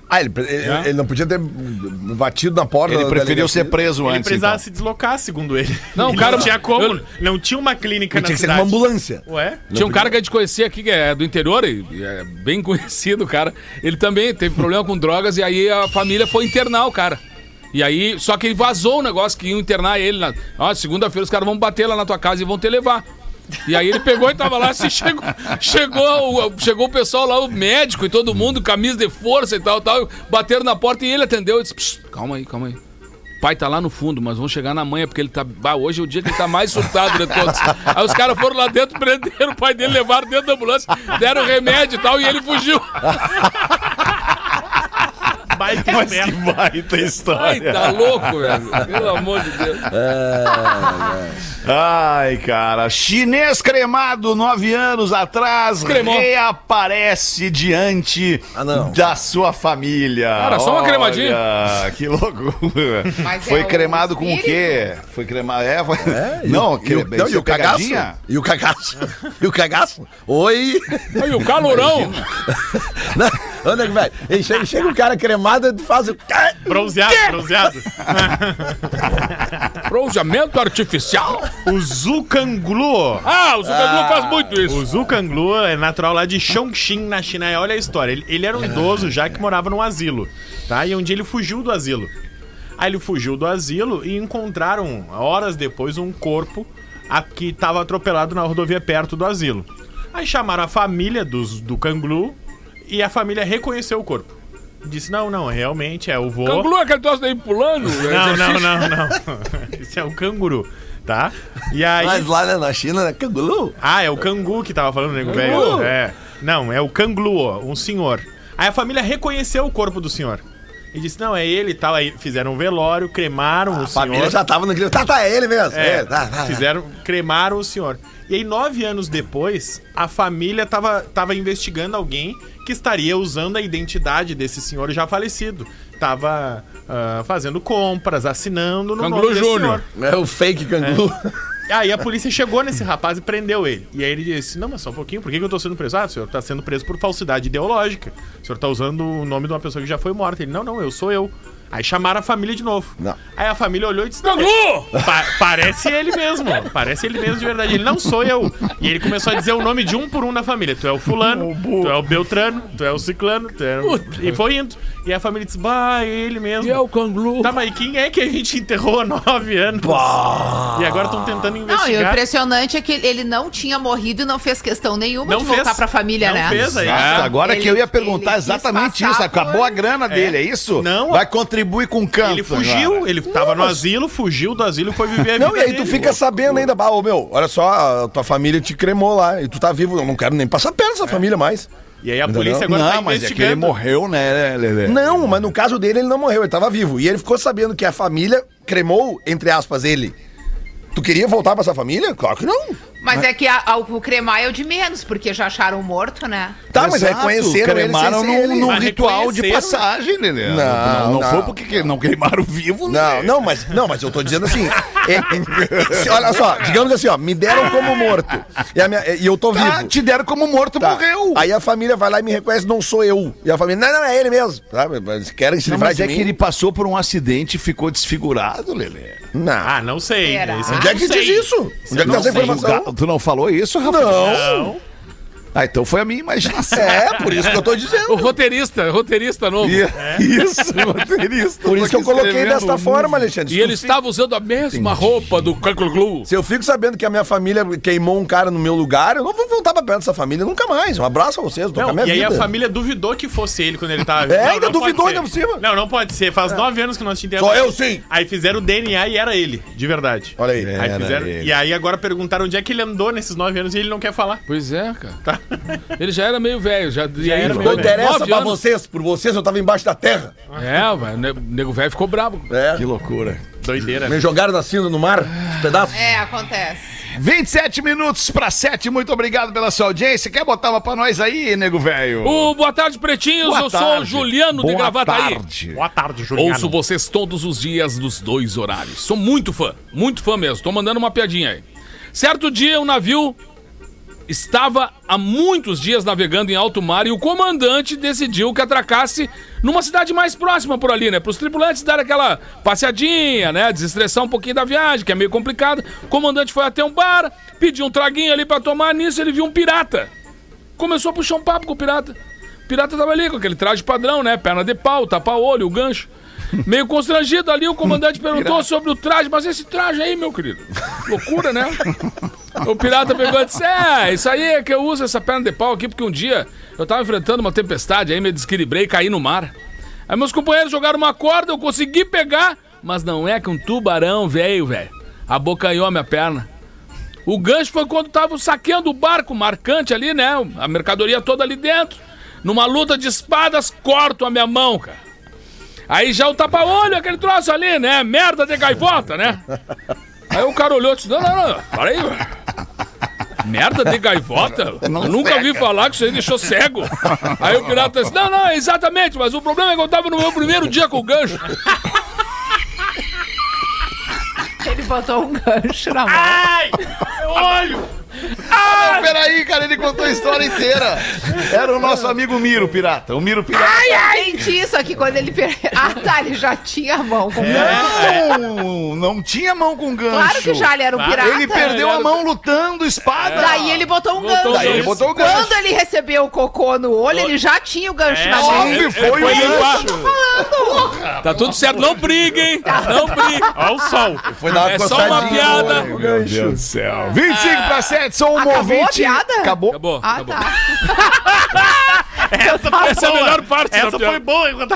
Ah, ele, ele- É? ele não podia ter batido na porta. Ele preferiu ser preso ele antes, precisava então. se deslocar, segundo ele. Não, Ele cara- não tinha como. eu- Não tinha uma clínica Ele na tinha que ser cidade. uma ambulância. Ué? Tinha um cara que a gente conhecia aqui, que é do interior, e é bem conhecido, cara. Ele também teve problema com drogas e aí a família foi internar o cara. E aí, só que ele vazou o negócio que iam internar ele. Na, ó, segunda-feira os caras vão bater lá na tua casa e vão te levar. E aí ele pegou e tava lá, assim, chegou, chegou, o- chegou o pessoal lá, o médico e todo mundo, camisa de força e tal, tal, bateram na porta e ele atendeu e disse, "Psst, calma aí, calma aí. Pai tá lá no fundo, mas vão chegar na manhã, porque ele tá. Bah, hoje é o dia que ele tá mais surtado de todos. Aí os caras foram lá dentro, prenderam o pai dele, levaram dentro da ambulância, deram remédio e tal, e ele fugiu. Baita Mas que baita Ai, história. tá louco, velho. Pelo amor de Deus. Ai, cara. Chinês cremado nove anos atrás Cremou. reaparece diante Ah, da sua família. Cara, só uma cremadinha. Olha, Que loucura. Mas foi é o cremado com o quê? Foi cremado. É, foi... É, e não, e o, não, e o cagaço? E o cagaço? E o cagaço? Oi! Aí o calorão. Não, Onde é que vai? Chega, chega o cara cremado e faz o. Bronzeado, bronzeado. Bronzeamento artificial. O Zukanglu. Ah, o Zucaglu faz muito isso. O Zukanglu é natural lá de Chongqing, na China. E olha a história. Ele, ele era um idoso já que morava num asilo, tá? E um dia ele fugiu do asilo. Aí ele fugiu do asilo e encontraram, horas depois, um corpo a- que estava atropelado na rodovia perto do asilo. Aí chamaram a família dos, do Canglu e a família reconheceu o corpo. Disse, não, não, realmente é o vô. Canglu é aquele troço daí pulando. Não, não, não, não. Esse é o canguru, tá? E aí... Mas lá né, na China, né? Canguru. Ah, é o Cangu que tava falando, nego velho. É. Não, é o Canglu, um senhor. Aí a família reconheceu o corpo do senhor. E disse, não, é ele e tal. Aí fizeram um velório, cremaram o A família senhor. já tava naquele. Tá, tá, é ele mesmo. É, É, tá, tá. fizeram, cremaram o senhor. E aí, nove anos depois, a família tava, tava investigando alguém que estaria usando a identidade desse senhor já falecido. Tava ah, fazendo compras, assinando no Canguru desse Júnior. É o fake canguru. Aí a polícia chegou nesse rapaz e prendeu ele. E aí ele disse: Não, mas só um pouquinho, por que que eu tô sendo preso? Ah, o senhor tá sendo preso por falsidade ideológica. O senhor tá usando o nome de uma pessoa que já foi morta. Ele: Não, não, eu sou eu. Aí chamaram a família de novo. Não. Aí a família olhou e disse: "Não! Pa- parece ele mesmo. Parece ele mesmo de verdade. Ele não sou eu. E ele começou a dizer o nome de um por um da família. Tu é o fulano, tu é o Beltrano, tu é o ciclano, tu é o... E foi indo. E a família disse, bah, é ele mesmo. E é o canguru. Tá, mas quem é que a gente enterrou há nove anos? E agora estão tentando Não, e o investigar. impressionante é que ele não tinha morrido e não fez questão nenhuma Não de voltar fez. pra família, Não né? fez, aí. Exato, É. agora que Ele- eu ia perguntar exatamente isso. Acabou por- a grana dele, é isso? Não. Vai contribuir com o canto. Ele fugiu, agora. ele tava no asilo, fugiu do asilo e foi viver a vida Não, e aí tu dele. fica sabendo ainda, bah, ô meu, olha só, a tua família te cremou lá e tu tá vivo. Eu não quero nem passar perto dessa família mais. E aí a Entendeu? polícia agora Não, tá mas é que ele investigando. morreu, né, Lelê? Não, mas no caso dele ele não morreu, ele tava vivo. E ele ficou sabendo que a família cremou, entre aspas, ele. Tu queria voltar pra essa família? Claro que não. Mas é que a- a- o cremar é o de menos, porque já acharam morto, né? Tá, mas Exato, reconheceram ele cremaram num, ele. num Mas ritual de passagem, Lelê. Não, não, não não. foi porque que- não queimaram vivo, Não, né? não, mas não, mas eu tô dizendo assim. é- é- se- olha só, digamos assim, ó, me deram como morto. E, a minha- e eu tô Tá, vivo. te deram como morto, Tá. morreu. Aí a família vai lá e me reconhece, não sou eu. E a família, não, não, é ele mesmo. Sabe? Mas querem se Não, livrar mas de é mim. que ele passou por um acidente e ficou desfigurado, Lelê. Não. Ah, não sei. Será? Isso eu Onde é não que sei. diz isso? Onde é que tá essa informação? Tu não falou isso, Rafael? Não. Não. Ah, então foi a minha imaginação. É, por isso que eu tô O dizendo. roteirista, roteirista novo. E- Isso, roteirista. Por isso que eu coloquei desta forma, Alexandre. E ele estava usando a mesma roupa do Canguru. Se eu fico sabendo que a minha família queimou um cara no meu lugar, eu não vou voltar pra perto dessa família nunca mais. Um abraço a vocês, tô com a Não, minha e aí vida. a família duvidou que fosse ele quando ele tava É, Não, ainda não duvidou ainda por cima. Não, não pode ser. Faz nove anos que nós te Só eu sim. Aí fizeram o DNA e era ele, de verdade. Olha aí. Aí Era fizeram, e aí agora perguntaram onde é que ele andou nesses nove anos e ele não quer falar. Pois é, cara. Tá? Ele já era meio velho, já, e aí era Não interessa pra vocês, por vocês eu tava embaixo da terra. É, velho, o nego- velho ficou bravo. É. Que loucura. Doideira. Me jogaram na cinza no mar, os pedaços. É, acontece. 27 minutos pra 7, muito obrigado pela sua audiência. Quer botar uma pra nós aí, nego velho? O Boa Tarde, Pretinhos. Boa eu sou o tarde. Juliano de Boa Gravataí. tarde. Boa tarde, Juliano. Ouço vocês todos os dias dos dois horários. Sou muito fã, muito fã mesmo. Tô mandando uma piadinha aí. Certo dia, um navio estava há muitos dias navegando em alto mar e o comandante decidiu que atracasse numa cidade mais próxima por ali, né? Para os tripulantes darem aquela passeadinha, né? Desestressar um pouquinho da viagem, que é meio complicado. O comandante foi até um bar, pediu um traguinho ali para tomar. Nisso ele viu um pirata. Começou a puxar um papo com o pirata. O pirata tava ali com aquele traje padrão, né? Perna de pau, tapa-olho, o gancho. Meio constrangido ali, o comandante perguntou sobre o traje, mas esse traje aí, meu querido, loucura, né? O pirata pegou e disse: É, isso aí é que eu uso essa perna de pau aqui, porque um dia eu tava enfrentando uma tempestade, aí me desequilibrei e caí no mar. Aí meus companheiros jogaram uma corda, eu consegui pegar, mas não é que um tubarão veio, velho. Abocanhou a minha perna. O gancho foi quando tava saqueando o barco marcante ali, né? A mercadoria toda ali dentro. Numa luta de espadas, corto a minha mão, cara. Aí já o tapa-olho, aquele troço ali, né? Merda de gaivota, né? Aí o cara olhou e disse: Não, não, não, para aí. Merda de gaivota? Eu nunca ouvi falar que isso aí deixou cego. Aí o pirata disse: Não, não, exatamente, mas o problema é que eu tava no meu primeiro dia com o gancho. Ele botou um gancho na mão. Ai! Olho! Ah, peraí, cara, ele contou a história inteira. Era o nosso amigo Miro Pirata. O Miro Pirata. Gente, isso aqui quando ele. per- Ah, tá, ele já tinha a mão com É. gancho. Não, não tinha mão com gancho. Claro que já ele era um pirata. Ele perdeu a mão lutando espada. Daí ele botou um gancho. ele botou o gancho. Quando ele recebeu o cocô no olho, ele já tinha o gancho É, na mão. Óbvio, foi foi o gancho. Tá tudo certo, não briguem, não briguem. Ó o sol. Foi dar uma É só uma piada. olho. Meu Deus do céu. 25 para 7, sou um Acabou a ouvinte. piada? Acabou. Acabou, Ah, acabou. tá. Essa, Essa é a melhor parte Essa foi piada. boa enquanto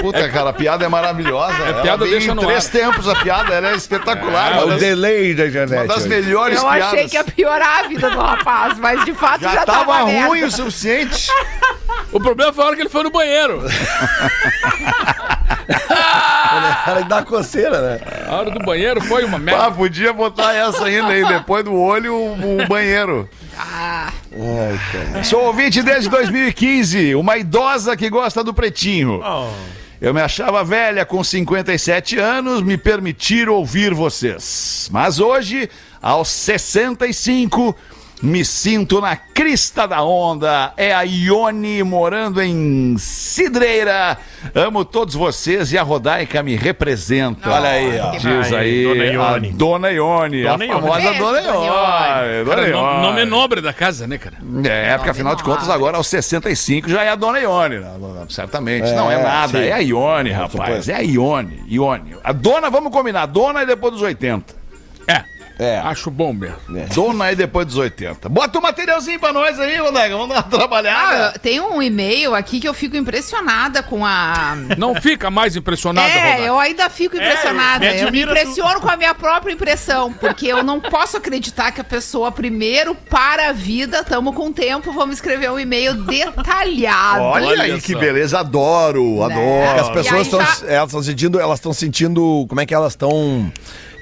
Puta, cara, a piada é maravilhosa. Ela piada vem deixa em no três ar. tempos a piada, ela é espetacular. É uma o das- delay da uma internet. das melhores Eu piadas. achei que ia piorar a vida do rapaz, mas de fato já, Já tava merda. ruim o suficiente. O problema foi a hora que ele foi no banheiro. Cara, dá coceira, né? A hora do banheiro foi uma merda. Ah, podia botar essa ainda aí, depois do olho, o, o banheiro. Sou ouvinte desde 2015, uma idosa que gosta do pretinho. Eu me achava velha com 57 anos, me permitiram ouvir vocês. Mas hoje, aos 65, me sinto na crista da onda. É a Ione morando em Cidreira. Amo todos vocês e a Rodaica me representa. Olha aí, ó. Diz aí, Dona Ione. a Dona Ione, Dona a Ione. famosa Beijo, Dona Dona Ione. Dona Cara, Ione. nome nobre da casa, né, cara? É, porque afinal de contas, agora aos 65 já é a Dona Ione? Certamente. não é nada, sim. é a Ione, rapaz. É a Ione. Ione. A dona, vamos combinar, dona é depois dos 80. É. É. Acho bom mesmo. Dona é depois dos 80. Bota um materialzinho pra nós aí, Rodega. Vamos dar uma trabalhada. Ah, tem um e-mail aqui que eu fico impressionada com a. Não fica mais impressionado, É, Rodaica? eu ainda fico impressionada. me eu me impressiono com a minha própria impressão, porque eu não posso acreditar que a pessoa primeiro para a vida, tamo com tempo, vamos escrever um e-mail detalhado. Olha, olha aí que beleza, adoro, Né? adoro. As pessoas aí estão já- elas estão sentindo, elas estão sentindo, como é que elas estão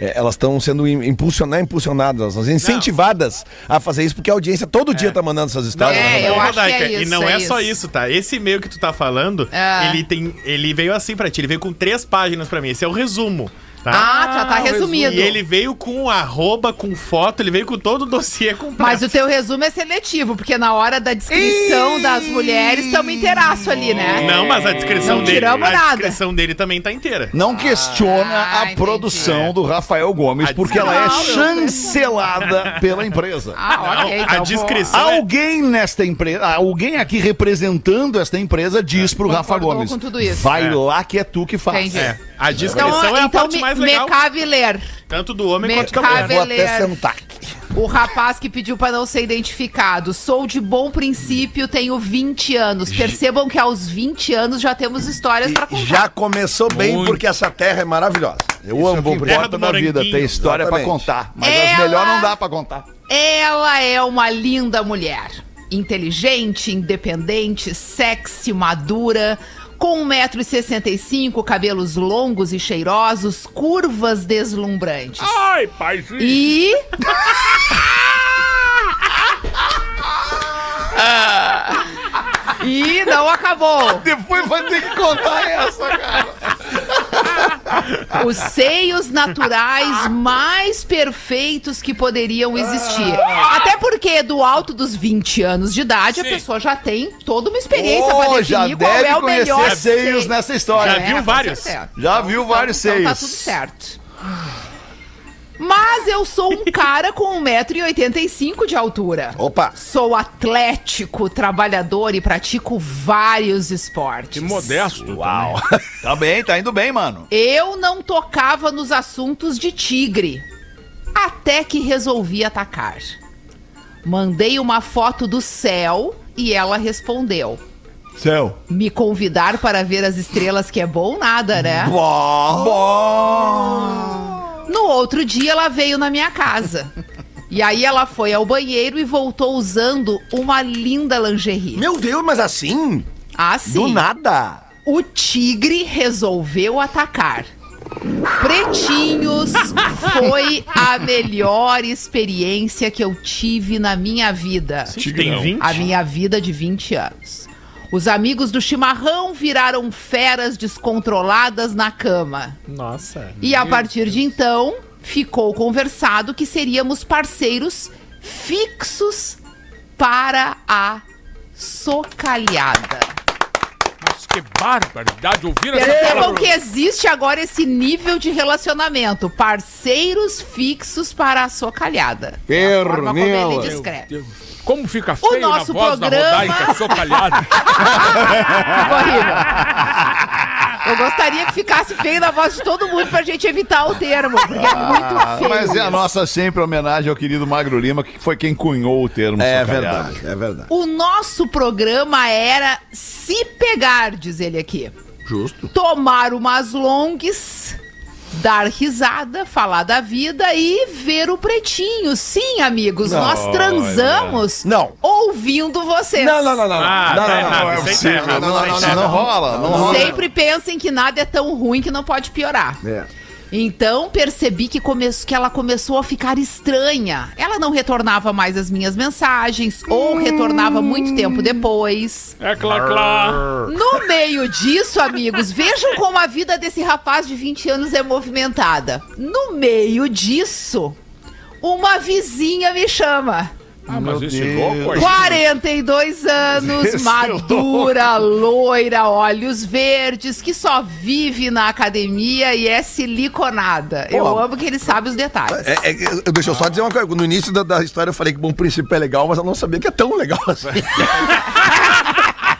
é, elas estão sendo impulsionadas, não é impulsionadas, elas estão incentivadas a fazer isso porque a audiência todo dia tá mandando essas histórias. É, né? eu Ô, acho que é E isso, não é é, só isso. tá? Esse e-mail que tu tá falando, Ah. ele tem. Ele veio assim pra ti, ele veio com três páginas pra mim. Esse é o resumo. Tá? Ah, já tá resumido. E ele veio com arroba, com foto, ele veio com todo o dossiê completo. Mas o teu resumo é seletivo, porque na hora da descrição das mulheres estamos inteiraço ali, né? Não, mas a descrição Não dele. tiramos a nada. descrição dele também tá inteira. Não questiona Ah, a entendi. produção do Rafael Gomes, A porque ela é chancelada pela empresa. Ah, ok. Não, então a vou- descrição é- Alguém nesta empresa, alguém aqui representando esta empresa diz pro Rafa Gomes: com tudo isso. vai É. lá que é tu que faz. Entendi. É, a descrição Então, é a então parte me, mais me legal. cabe ler. Tanto do homem me quanto da mulher. Vou até sentar. O rapaz que pediu pra não ser identificado. Sou de bom princípio, tenho 20 anos. Percebam que aos 20 anos já temos histórias pra contar. Já começou bem Muito. porque essa terra é maravilhosa. Eu Isso é amo o que Bom Terra importa na vida, tem história pra Exatamente. contar. Mas as Ela- melhores não dá pra contar. Ela é uma linda mulher. Inteligente, independente, sexy, madura. Com 1,65m, cabelos longos e cheirosos, curvas deslumbrantes. Ai, paizinho. E. e não acabou. Depois vai ter que contar essa, cara. Os seios naturais mais perfeitos que poderiam existir. Até porque do alto dos 20 anos de idade, a Sim. pessoa já tem toda uma experiência Oh, pra já definir qual deve é o melhor seios seio. nessa história. Já viu com vários? certeza. Já viu vários então, seios. tá tudo certo. Mas eu sou um cara com 1,85m de altura. Opa! Sou atlético, trabalhador e pratico vários esportes. Que modesto. Uau. Tá bem, tá indo bem, mano. Eu não tocava nos assuntos de tigre. Até que resolvi atacar. Mandei uma foto do céu e ela respondeu. Céu. Me convidar para ver as estrelas que é bom nada, né? No outro dia ela veio na minha casa. E aí ela foi ao banheiro e voltou usando uma linda lingerie. Meu Deus, mas assim? Assim. Do nada. o tigre resolveu atacar. Pretinhos foi a melhor experiência que eu tive na minha vida. Tem 20? A minha vida de 20 anos. Os amigos do chimarrão viraram feras descontroladas na cama. Nossa. E a partir de então, ficou conversado que seríamos parceiros fixos para a socalhada. Mas que barbaridade ouvir essa Percebam palavra. que existe agora esse nível de relacionamento. Parceiros fixos para a socalhada. É a forma como ele descreve. Como fica feio nosso na voz programa- da Rodaica socalhada. Horrível. Eu gostaria que ficasse feio na voz de todo mundo pra gente evitar o termo, porque é muito Ah, feio. mas é a nossa sempre homenagem ao querido Magro Lima, que foi quem cunhou o termo. É verdade, é verdade. O nosso programa era se pegar, diz ele aqui. Justo. Tomar umas longues, dar risada, falar da vida e ver o pretinho. Sim, amigos, nós transamos Não. ouvindo vocês. Não, não, não, não. Ah, não, não, errado. não, Não é possível, não, não, não, não errado. rola, não rola. Sempre pensem que nada é tão ruim que não pode piorar. É. Então percebi que, come- que ela começou a ficar estranha. Ela não retornava mais as minhas mensagens ou retornava muito tempo depois. É clá, clá. No meio disso, amigos, vejam como a vida desse rapaz de 20 anos é movimentada. No meio disso, uma vizinha me chama. Ah, mas esse Deus. louco aí. 42 anos, Esse madura, loira, olhos verdes, que só vive na academia e é siliconada. Eu Pô. amo que ele sabe os detalhes. É, é, eu- deixa eu só dizer uma coisa. No início da, da história eu falei que Bom Princípio é legal, mas eu não sabia que é tão legal assim.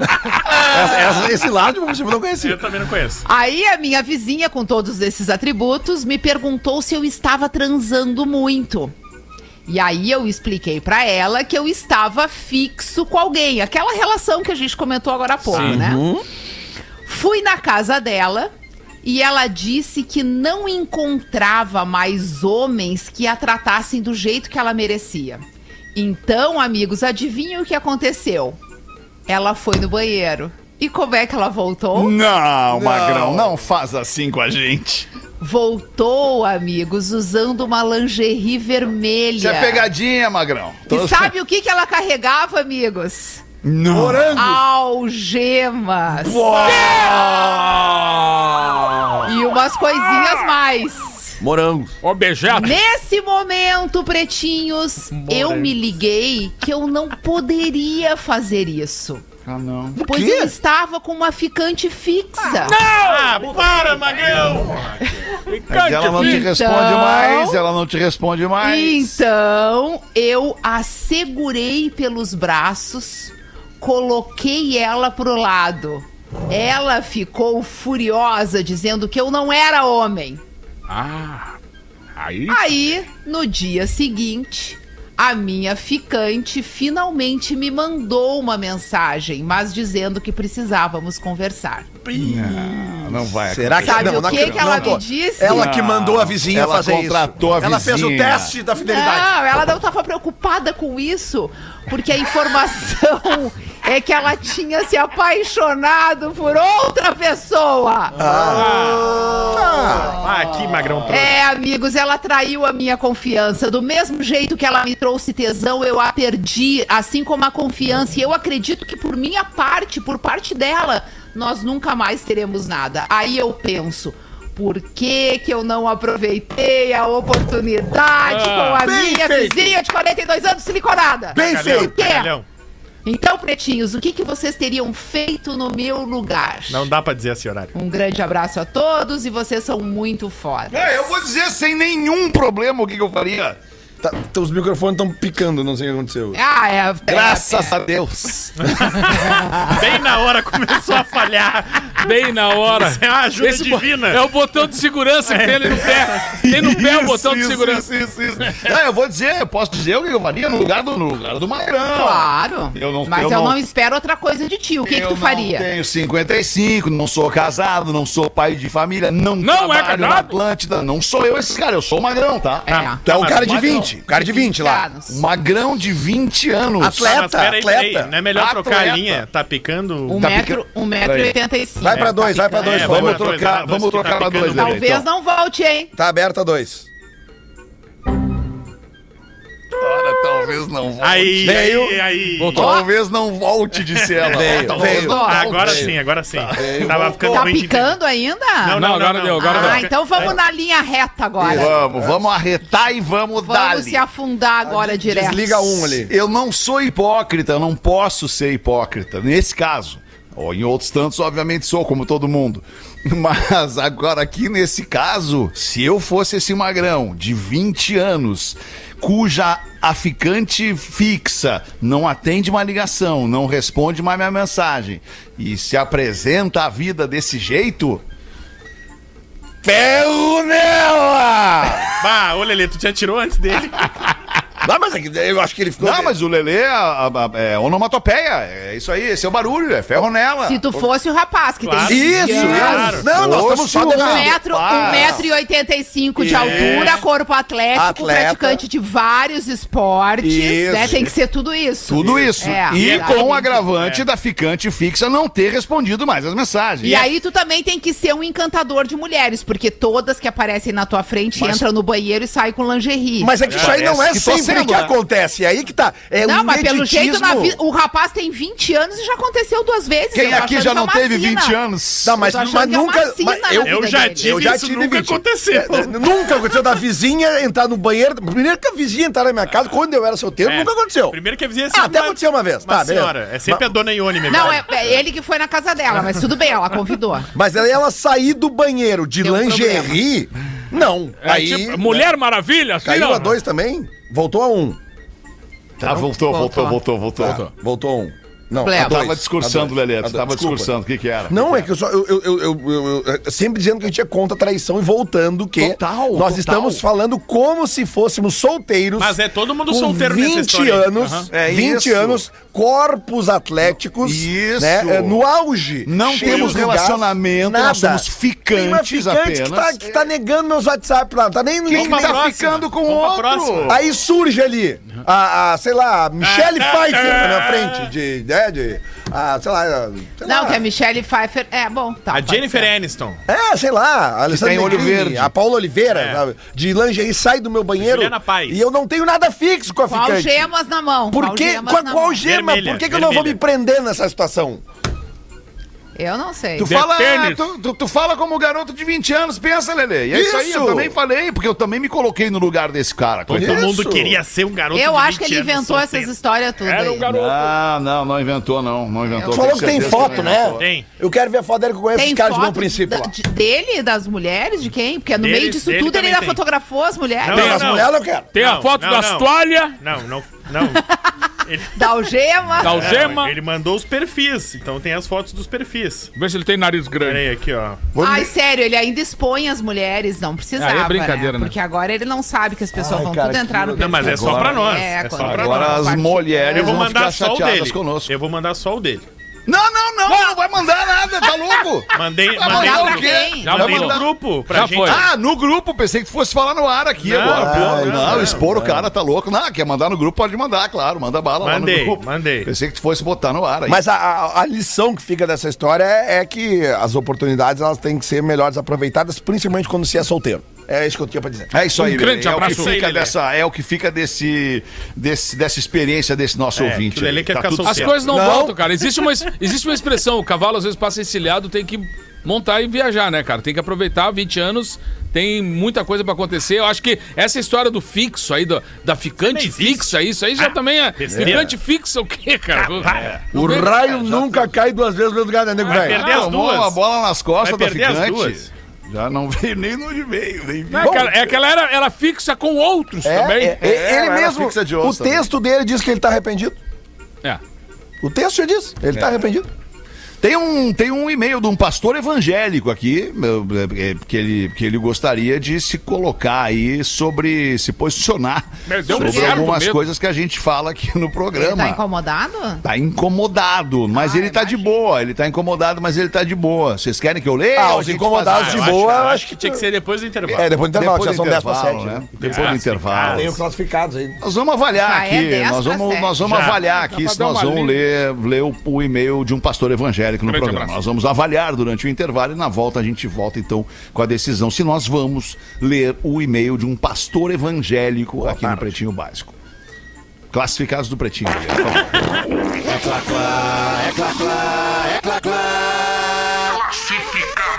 Essa- essa- esse lado de Bom Princípio eu não conhecia. Eu também não conheço. Aí a minha vizinha, com todos esses atributos, me perguntou se eu estava transando muito. E aí eu expliquei pra ela que eu estava fixo com alguém, aquela relação que a gente comentou agora há pouco, né? Fui na casa dela e ela disse que não encontrava mais homens que a tratassem do jeito que ela merecia. Então, amigos, adivinha o que aconteceu? Ela foi no banheiro. E como é que ela voltou? Não, Magrão, não faz assim com a gente. Voltou, amigos, usando uma lingerie vermelha. Isso é pegadinha, Magrão. E sabe o que, que ela carregava, amigos? Não. Algemas. E umas coisinhas mais. Morangos. Objeto. Nesse momento, pretinhos, eu me liguei que eu não poderia fazer isso. Ah, não. Pois eu estava com uma ficante fixa. Ah, para, Magrão! Mas ela não te Então- responde mais, ela não te responde mais. Então, eu a segurei pelos braços, coloquei ela pro lado. Ela ficou furiosa, dizendo que eu não era homem. Ah. Aí. Aí, no dia seguinte, a minha ficante finalmente me mandou uma mensagem, mas dizendo que precisávamos conversar. Não, não vai. Será que Sabe não, o não que, acredito. que ela Não, me disse? Ela que mandou a vizinha Ela fazer contratou isso. a Ela fez o teste da fidelidade. Não, ela não estava preocupada com isso, porque a informação é que ela tinha se apaixonado por outra pessoa. Ah, aqui, Magrão. trouxa. É, amigos, ela traiu a minha confiança. Do mesmo jeito que ela me trouxe tesão, eu a perdi, assim como a confiança. E eu acredito que por minha parte, por parte dela, nós nunca mais teremos nada. Aí eu penso. Por que, que eu não aproveitei a oportunidade Ah, com a minha feito. vizinha de 42 anos siliconada? Bem feito. quê? Então, pretinhos, o que, que vocês teriam feito no meu lugar? Não dá pra dizer esse horário. Um grande abraço a todos e vocês são muito fodas. É, eu vou dizer sem nenhum problema o que, que eu faria. Tá, tá, os microfones estão picando, não sei o que aconteceu. Ah, é. Graças a Deus. Bem na hora começou a falhar. Bem na hora. Isso é uma ajuda bo- divina. É o botão de segurança que tem ali no pé. Tem no pé o botão de Isso, segurança. Isso, isso, isso. Não, eu vou dizer, eu posso dizer o que eu faria no lugar do, no lugar do Magrão. Claro. Eu não- Mas eu eu, não... não- espero outra coisa de ti. O que, que eu tu faria? Não tenho 55, não sou casado, não sou pai de família, não, Não é na? Atlântida, não sou eu esse cara, eu sou o Magrão, tá? É. Então, o mas cara de Magrão. 20. O cara de 20 lá. Um Magrão de 20 anos. Atleta. Mas peraí, peraí, atleta. Não é melhor trocar Atleta. a linha? Tá picando. Um Tá metro, pica- um metro e oitenta e cinco. Vai pra É, dois, vai pra dois, É, Vamos dois, trocar, dois, vamos que tá trocar pra dois. Lelê. Talvez então. não volte, hein? Tá aberto a dois. Ora, talvez não volte. Aí, Veio. aí, aí. Voltou. Talvez não volte, disse ela. Veio, Talvez veio. não Ó, volte. Agora sim, agora sim. Tava ficando Tá picando ainda? Não, Não, agora deu, agora ah, deu. então vamos na linha reta agora. Vamos, vamos arretar e vamos, Vamos dar. se afundar agora direto. Desliga um ali. Eu não sou hipócrita, eu não posso ser hipócrita, nesse caso. Ou em outros tantos, obviamente sou, como todo mundo. Mas agora aqui nesse caso, se eu fosse esse magrão de 20 anos, cuja a ficante fixa não atende uma ligação, não responde mais minha mensagem e se apresenta à vida desse jeito, Ferro nela! Bah, ô Lelê, tu te atirou antes dele. Não, mas é eu acho que ele ficou. Não, mas o Lelê a- é onomatopeia. É isso aí, esse é o barulho, é ferro nela. Se tu fosse o rapaz que Claro. tem Isso, 20 anos, Claro. Não, nós estamos só um Um metro, um metro e oitenta e cinco de Isso. altura, corpo atlético, Atleta. praticante de vários esportes, Isso. né? Tem que ser tudo isso. Tudo isso. É, e com o agravante da ficante fixa não ter respondido mais as mensagens. E aí tu também tem que ser um encantador de mulheres, porque todas que aparecem na tua frente Mas- entram no banheiro e saem com lingerie. Mas é que isso aí não é Parece sendo, que né? acontece. É aí que tá. É não, um mas pelo jeito vida. O rapaz tem 20 anos e já aconteceu duas vezes. Quem aqui já não é uma teve sina. 20 anos? Não, mas, mas que é uma nunca. mas eu, vida Eu já tive, eu já isso tive nunca 20. aconteceu. É, nunca aconteceu da vizinha entrar no banheiro. Primeiro que a vizinha entrar na minha casa, quando eu era solteiro, É. nunca aconteceu. Primeiro que a vizinha Ah, até aconteceu uma vez. Uma Tá, beleza. senhora. É sempre a dona Ione mesmo. Não, é, é ele que foi na casa dela, mas tudo bem, ela convidou. Mas aí ela sair do banheiro de Deu lingerie, não. É aí tipo, Mulher Maravilha, caiu não? a dois também? Voltou a um. Tá, voltou, voltou, voltou, voltou. Tá, voltou a um. Não, dois. Tava discursando. Lelê. Tu tava Desculpa. discursando. O que que era? Não, é que eu só. Eu, eu, eu, eu- eu- eu- sempre dizendo que a gente é contra a traição e voltando que Total, nós total. estamos falando como se fôssemos solteiros. Mas é todo mundo solteiro nessa 20 história aí. anos, Aham. É 20 isso. anos, corpos atléticos. Isso. Né, é, no auge. Não temos relacionamento, nós somos ficantes Tem uma ficante que tá, apenas. que tá negando meus WhatsApp lá. não Tá nem Quem tá próxima. ficando com pra outro? próxima. Aí surge ali a, a, sei lá, a Michelle Ah, Pfeiffer ah, na minha ah, frente, de, de, a, sei lá, sei Não, lá. que a Michelle Pfeiffer. É, bom, tá. A Jennifer ser. Aniston. É, sei lá, a Alessandra tem olho verde. a Paula Oliveira, É. sabe, de lingerie, sai do meu banheiro Juliana Paz. e eu não tenho nada fixo com a Com ficante. algemas na mão. Por algemas qual, na qual mão. gema? Vermelha, Por que, que eu não vou me prender nessa situação? Eu não sei. Tu fala, tu, tu- tu fala como garoto de 20 anos, pensa, Lelê. E é isso, aí, eu Isso. também falei, porque eu também me coloquei no lugar desse cara. Todo. Isso. mundo queria ser um garoto Eu de acho que 20 ele anos inventou essas histórias tudo Era um garoto. Não, não, não inventou, não. Não inventou. Tu falou que tem foto, né? Tem. Eu quero ver a foto dele que eu conheço Tem os caras de bom foto princípio da- de- dele, das mulheres, de quem? Porque no Dele- meio disso tudo ele ainda tem. fotografou as mulheres. Não, Tem não, as não. mulheres, eu quero. Tem a foto das toalhas, Não, não, não. Ele, Da algema. da algema. não, ele mandou os perfis, então tem as fotos dos perfis. Vê se ele tem nariz Pera grande. aí, aqui, ó. Ai, sério, ele ainda expõe as mulheres, não precisava, Aí é brincadeira, né? Porque agora ele não sabe que as pessoas Ai, vão cara, tudo que entrar no loucura. Não, mas é só pra nós. É, É, só pra Agora nós. as mulheres Eu vou vão mandar ficar só o chateadas dele. conosco. Eu vou mandar só o dele. Não, não, não, não vai mandar nada, tá louco? Mandei, Vai mandei, mandar o quê? Já mandei no grupo pra Já gente. foi. Ah, no grupo, pensei que tu fosse falar no ar aqui Não, agora. Pô, não, não, não, expor o cara, tá louco. Não, quer mandar no grupo, pode mandar, claro. Manda bala lá Mandei, no grupo. mandei. Pensei que tu fosse botar no ar aí. Mas a, a- a lição que fica dessa história é, é que as oportunidades elas têm que ser melhores aproveitadas, principalmente quando se é solteiro. É isso que eu tinha pra dizer. É isso aí, Um grande Lelê. é o que abraço. fica dessa, é o que fica desse, desse dessa experiência desse nosso É, ouvinte. que o Lelê quer Tá ficar. As coisas não, Não. voltam, cara. Existe uma, existe uma expressão, o cavalo às vezes passa encilhado, tem que montar e viajar, né, cara? Tem que aproveitar, 20 anos, tem muita coisa pra acontecer. Eu acho que essa história do fixo aí, do, da ficante fixa, isso aí já também é... besteira. Ficante fixa o quê, cara? O raio nunca cai duas vezes no mesmo lugar, né, nego velho? perder as Tomou duas. uma bola nas costas Vai da as ficante. Já não veio nem no onde veio, nem Não, é que ela- é que ela era, era fixa com outros É, também. é, é, É, ele ela mesmo, fixa de o também. texto dele diz que ele tá arrependido. É. O texto já diz, ele tá arrependido. Tem um, tem um e-mail de um pastor evangélico aqui, meu, é, que, ele, que ele gostaria de se colocar aí sobre, se posicionar sobre algumas coisas que a gente fala aqui no Ele programa. tá incomodado? Tá incomodado, mas Ah, ele tá de boa. Ele tá incomodado, mas ele tá de boa. Vocês querem que eu leia? Ah, os incomodados faz- de eu boa, acho, eu acho que tinha que ser depois do intervalo. É, depois do intervalo, Depois já do são 10 para intervalo, 7. né? Né? Depois do intervalo. Tem os classificados aí. Nós vamos avaliar Já é aqui, 10 nós vamos, nós vamos Já. avaliar aqui se nós vamos ler, ler o, o e-mail de um pastor evangélico no Grande programa. abraço. Nós vamos avaliar durante o intervalo e na volta a gente volta então com a decisão se nós vamos ler o e-mail de um pastor evangélico aqui no Pretinho Básico. Classificados do Pretinho. por favor.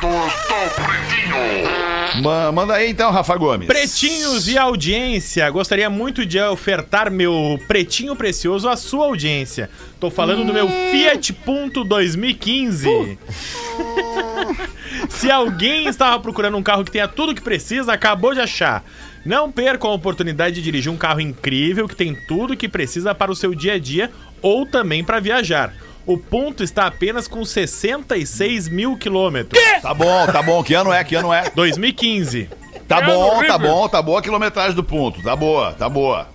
Ma- Manda aí então, Rafa Gomes. Pretinhos e audiência, gostaria muito de ofertar meu pretinho precioso à sua audiência. Tô falando do meu Fiat Punto 2015. Se alguém estava procurando um carro que tenha tudo que precisa, acabou de achar. Não percam a oportunidade de dirigir um carro incrível que tem tudo que precisa para o seu dia a dia ou também para viajar. O ponto está apenas com 66 mil quilômetros. Tá bom, tá bom. Que ano é? Que ano é? 2015. Tá bom, tá bom, tá boa a quilometragem do ponto. Tá boa, tá boa.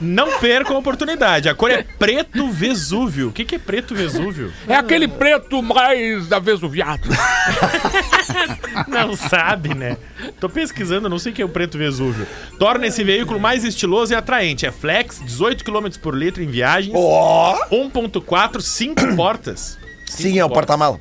Não percam a oportunidade. A cor é preto Vesúvio. O que, que é preto Vesúvio? É aquele preto mais da Vesuviado. Não sabe, né? Tô pesquisando, não sei o que é o preto Vesúvio. Torna esse veículo mais estiloso e atraente. É flex, 18 km por litro em viagens. Ó, 1.4, 5 portas. sim, é o porta-mala.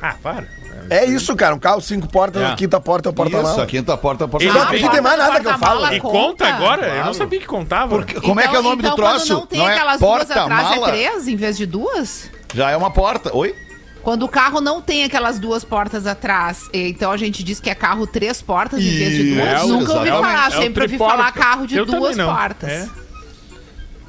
Ah, para. É isso, cara. Um carro, cinco portas, É. a quinta porta é o Isso, a porta-mala. quinta porta, porta Ele Não, porque tem mais nada que eu falo. porta-mala E conta agora? Eu não sabia que contava. Como é que é o nome então, do troço? Quando não tem Não é aquelas duas atrás, é porta-mala? três em vez de duas? Já é uma porta. Oi? Quando o carro não tem aquelas duas portas atrás, então a gente diz que é carro três portas em vez de duas. Isso, Nunca ouvi exatamente. falar, É o sempre ouvi triporta. falar carro de Eu também duas não. portas. É.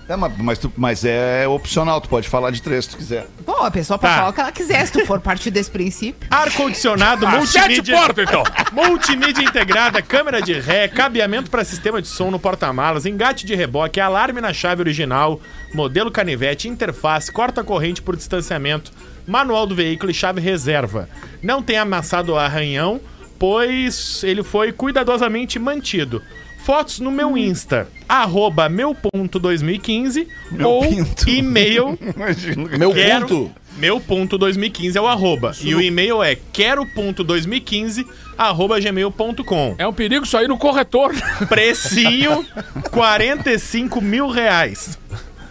É, mas, mas, tu- mas é opcional, tu pode falar de três se tu quiser. Bom, a pessoa pode Tá. falar o que ela quiser, se tu for partir desse princípio. Ar-condicionado, Ah, multimídia. portas, então. Multimídia integrada, câmera de ré, cabeamento para sistema de som no porta-malas, engate de reboque, alarme na chave original, modelo canivete, interface, corta-corrente por distanciamento, manual do veículo e chave reserva. Não tem amassado arranhão, pois ele foi cuidadosamente mantido. Fotos no meu Insta, arroba meu.2015 ou pinto. e-mail Meu Quero- ponto. Meu ponto 2015 é o arroba. E o e-mail é quero.2015 arroba gmail.com. É um perigo sair no corretor. Precinho 45 mil reais.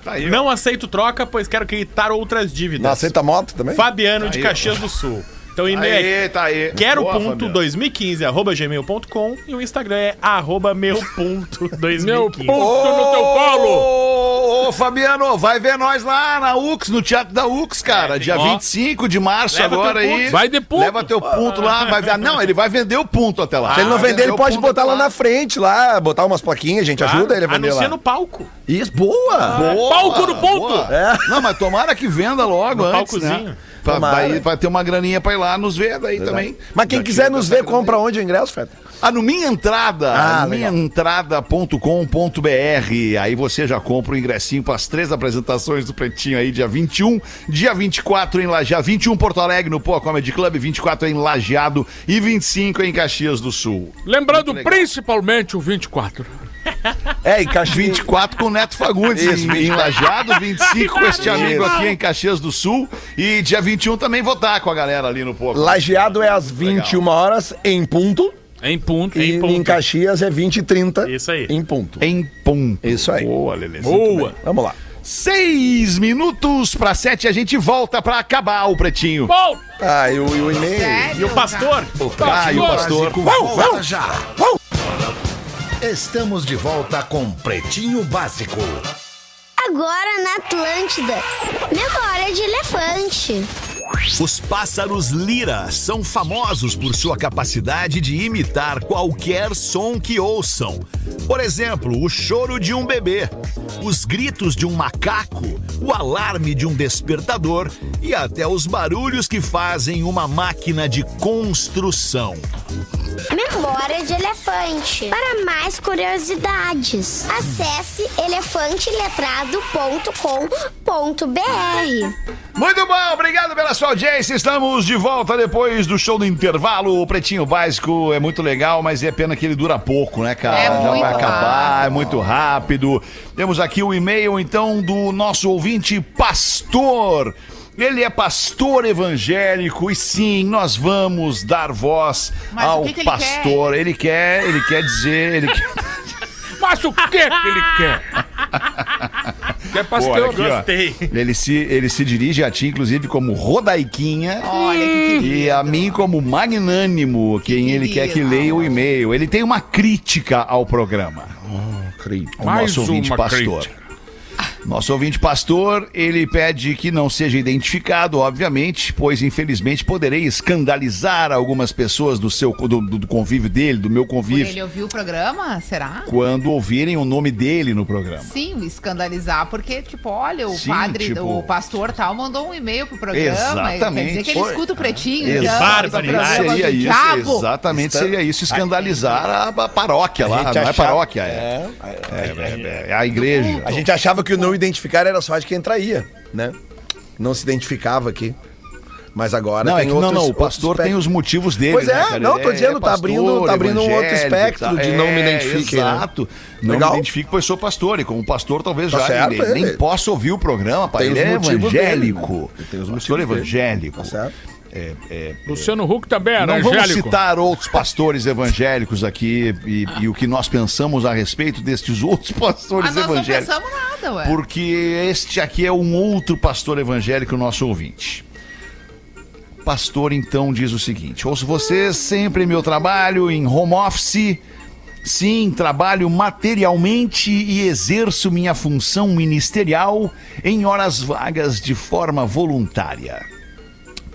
Tá. Não aceito troca, pois quero quitar outras dívidas. Não aceita moto também? Fabiano de aí, Caxias do Sul. Então e-mail é Aí, tá aí. Boa, Fabiano. quero.2015 arroba gmail.com e o Instagram é arroba meu.2015. Meu ponto no teu colo. Ô, Fabiano, vai ver nós lá na UX, no Teatro da UX, cara. É, dia ó. 25 de março Leva agora aí. ponto. Vai de ponto. Leva teu ponto lá. Vai ver. Não, ele vai vender o ponto até lá. Se ele não Vai vender, ele pode ponto botar lá na frente, lá, botar umas plaquinhas, gente Claro, ajuda ele a vender Anuncia lá. no palco. Isso, boa! Boa, Palco no ponto. É. Não, mas tomara que venda logo No antes, palcozinho. né? Pra, daí vai ter uma graninha pra ir lá nos ver daí também. Mas quem Já quiser nos essa ver, compra onde o ingresso, Feta? Ah, no Minha Entrada, Ah, minhaentrada.com.br. Aí você já compra o ingressinho para as três apresentações do Pretinho aí, dia 21, dia 24 em Lajeado, 21 Porto Alegre no Poa Comedy Club, 24 em Lajeado e 25 em Caxias do Sul. Lembrando principalmente o 24. É, e Caxias. 24 com o Neto Fagundes Isso, em, em 24. Lajeado, 25 com este amigo Isso. aqui em Caxias do Sul e dia 21 também vou estar com a galera ali no Comedy. Lajeado é às 21 horas em ponto. Em ponto. E ponto. em Caxias é 20 e 30 Isso aí. em ponto. Em ponto. Isso aí. Boa, Lelê. Boa. Vamos lá. Seis minutos para sete, a gente volta para acabar o Pretinho. Bom, Ah, e o, e o e-mail. Sério? E o pastor? Ah, e o pastor. Volta já. Estamos de volta com Pretinho Básico. Agora na Atlântida. Memória de elefante. Os pássaros lira são famosos por sua capacidade de imitar qualquer som que ouçam. Por exemplo, o choro de um bebê, os gritos de um macaco, o alarme de um despertador e até os barulhos que fazem uma máquina de construção. Memória de elefante. Para mais curiosidades, acesse elefanteletrado.com.br. Muito bom, obrigado pela sua audiência. Estamos de volta depois do show do intervalo. O Pretinho Básico é muito legal, mas é pena que ele dura pouco, né, cara? É Já muito vai acabar, rápido. é muito rápido. Temos aqui o e-mail, então, do nosso ouvinte Pastor. Ele é pastor evangélico e sim, nós vamos dar voz Mas ao que que ele pastor. Ele quer, ele quer dizer, ele quer... mas o que que ele quer? Quer Pô, olha pastel? aqui, ó. Gostei. Ele se, ele se dirige a ti, inclusive, como Rodaiquinha. Olha que querido. E a mim como magnânimo, quem ele quer que leia o e-mail. Ele tem uma crítica ao programa. O Mais nosso ouvinte uma pastor. crítica. Nosso ouvinte pastor, ele pede que não seja identificado, obviamente, pois infelizmente poderei escandalizar algumas pessoas do seu do, do convívio dele, do meu Por convívio, ele ouviu o programa? Será? quando ouvirem o nome dele no programa. Sim, escandalizar, porque, tipo, olha, o Sim, padre, tipo- o pastor tal, mandou um e-mail pro programa. Exatamente. Quer dizer que ele Foi. escuta o pretinho. Exato. então, Barbaridade. esse programa Seria isso, diabo. exatamente seria isso, escandalizar a, a paróquia lá, não é achava- paróquia, é, é, é- é a igreja. A gente achava que o não identificar era só de quem traía, né? não se identificava aqui. Mas agora Não, é tem que, não, outros- não, o outros pastor tem os motivos dele. Pois é, né, não, tô dizendo, tá abrindo- tá abrindo um outro evangélico, espectro de não me É, identifique, né? Exato. Não Legal. me identifico, pois sou pastor. E como pastor, talvez Tá já certo, ele- nem possa ouvir o programa, pai. Tem Ele é motivos dele, evangélico. né? Tem os pastor motivos dele. evangélico. Tá certo. É, é, Luciano Huck também era não vamos angélico. citar outros pastores evangélicos aqui e, e o que nós pensamos a respeito destes outros pastores Mas nós não evangélicos. pensamos nada, ué. Porque este aqui é um outro pastor evangélico, nosso ouvinte. Pastor, então, diz o seguinte: ouço vocês sempre em meu trabalho em home office. Sim, trabalho materialmente e exerço minha função ministerial em horas vagas de forma voluntária.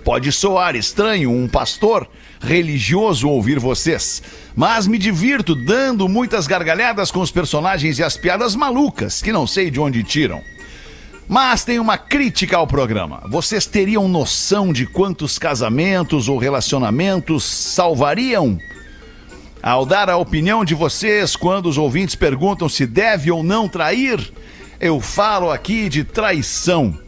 Pode soar estranho um pastor religioso ouvir vocês, mas me divirto dando muitas gargalhadas com os personagens e as piadas malucas que não sei de onde tiram. Mas tem uma crítica ao programa. Vocês teriam noção de quantos casamentos ou relacionamentos salvariam? Ao dar a opinião de vocês quando os ouvintes perguntam se deve ou não trair, eu falo aqui de traição.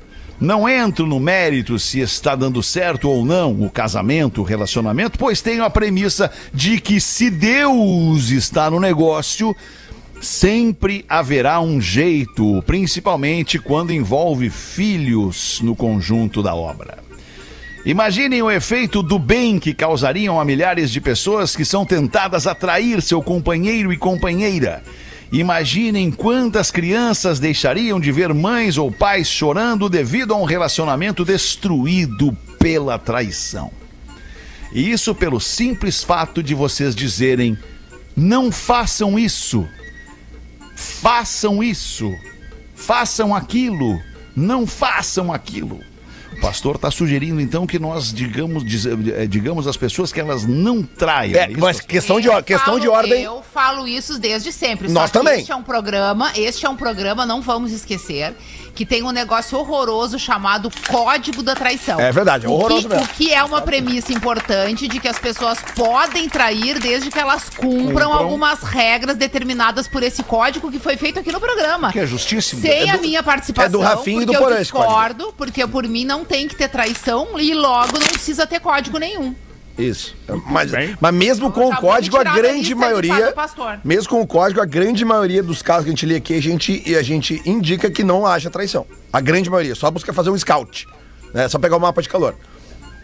Não entro no mérito se está dando certo ou não o casamento, o relacionamento, pois tenho a premissa de que se Deus está no negócio, sempre haverá um jeito, principalmente quando envolve filhos no conjunto da obra. Imaginem o efeito do bem que causariam a milhares de pessoas que são tentadas a trair seu companheiro e companheira. Imaginem quantas crianças deixariam de ver mães ou pais chorando devido a um relacionamento destruído pela traição. E isso pelo simples fato de vocês dizerem: não façam isso, façam isso, façam aquilo, não façam aquilo. O pastor está sugerindo então que nós digamos, diz- eh, digamos às pessoas que elas não traiam. É, isso, mas questão de, Eu or- questão de falo- ordem. Eu falo isso desde sempre. Nós também. Este é um programa, este é um programa, não vamos esquecer, que tem um negócio horroroso chamado Código da Traição. É verdade, é O horroroso que, mesmo. O que é uma premissa importante de que as pessoas podem trair desde que elas cumpram, algumas regras determinadas por esse código que foi feito aqui no programa. Que é justíssimo. Sem É a do- minha participação, é do Rafinha e do Porã eu discordo, porque por mim não tem que ter traição e logo não precisa ter código nenhum. Isso. Mas, bem. mas mesmo com o código, a grande maioria. Mesmo com o código, a grande maioria dos casos que a gente lê aqui, a gente, e a gente indica que não haja traição. A grande maioria. Só busca fazer um scout. Né? Só pegar o mapa de calor.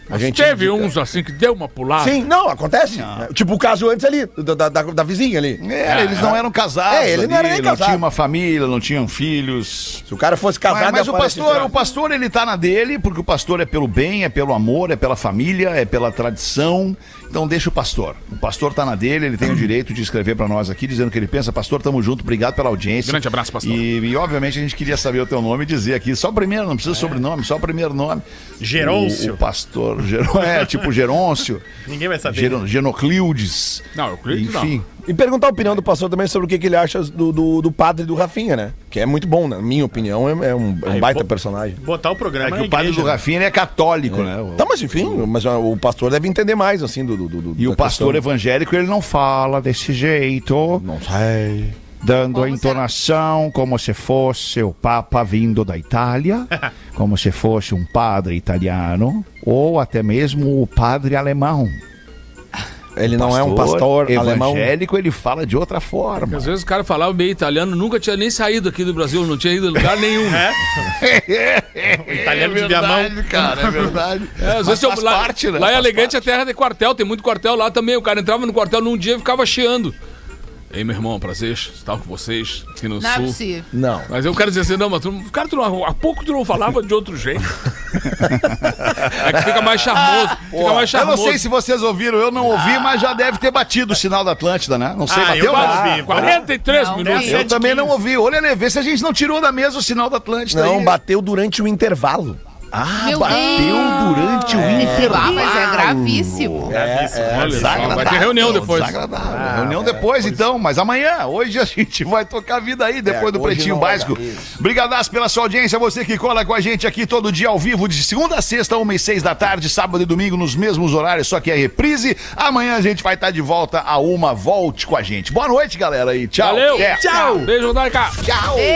A gente Teve indica. uns assim que deu uma pulada. Sim, não, acontece. né? Tipo o caso antes ali, da, da, da- da vizinha ali. É, eles não eram casados. É, ele não era nem não casado. tinha uma família, não tinham filhos. Se o cara fosse casado, Mas, mas ia o pastor, lá. o pastor ele tá na dele, porque o pastor é pelo bem, é pelo amor, é pela família, é pela tradição. Então deixa o pastor. O pastor tá na dele, ele tem o direito de escrever pra nós aqui dizendo o que ele pensa. Pastor, tamo junto, obrigado pela audiência. Grande abraço, pastor. E, e, obviamente a gente queria saber o teu nome e dizer aqui, só o primeiro, não precisa sobrenome, só o primeiro nome. Gerôncio. O, o pastor, Geron, é, tipo Gerôncio. Ninguém vai saber. Gero- Genocleudes. Não, Euclides não. Enfim. E perguntar a opinião do pastor também sobre o que, que ele acha do, do, do padre do Rafinha, né? Que é muito bom, na minha opinião, é, é um, é um Aí, baita personagem. Botar o É programa que na o padre igreja, do né? Rafinha ele é católico, né? O- Tá, mas enfim, mas ah, o pastor deve entender mais, assim, do. do, do E o pastor questão. evangélico, ele não fala desse jeito, Não sei. Dando Como a entonação como se fosse o Papa vindo da Itália, como se fosse um padre italiano, ou até mesmo o padre alemão. Ele não é um pastor alemão. evangélico, ele fala de outra Porque forma. Às vezes o cara falava meio italiano, nunca tinha nem saído aqui do Brasil, não tinha ido a lugar nenhum. O italiano de Viamão. cara, é verdade. É, às vezes eu- lá, parte, né? lá é elegante parte. a terra de quartel, tem muito quartel lá também. O cara entrava no quartel num dia e ficava chiando. Ei, meu irmão, prazer, estar com vocês aqui no Não é sul. possível. Não. Mas eu quero dizer assim, não, mas tu, cara, tu não, há pouco tu não falava de outro jeito. é que fica mais charmoso. Fica mais Eu não charmoso. sei se vocês ouviram, eu não ouvi, mas já deve ter batido o sinal da Atlântida, né? Não sei, Ah, bateu? eu não? ouvi. 43 Não, minutos. tem. Eu também não ouvi. Olha, né, vê se a gente não tirou da mesa o sinal da Atlântida. Não, aí. bateu durante o intervalo. Ah, Meu bateu Deus. durante o Ah, intervalo. mas é gravíssimo. Olha só, vai ter reunião depois. Desagradável. reunião depois, então, mas amanhã, hoje a gente vai tocar a vida aí, depois É, do hoje Pretinho Básico. dar, isso. Brigadaço pela sua audiência, você que cola com a gente aqui todo dia ao vivo, de segunda a sexta, uma e seis da tarde, sábado e domingo, nos mesmos horários, só que é reprise. Amanhã a gente vai estar de volta a uma, volte com a gente. Boa noite, galera, aí. Tchau. Valeu. Tchau. Beijo, Daica. Tchau. Ei.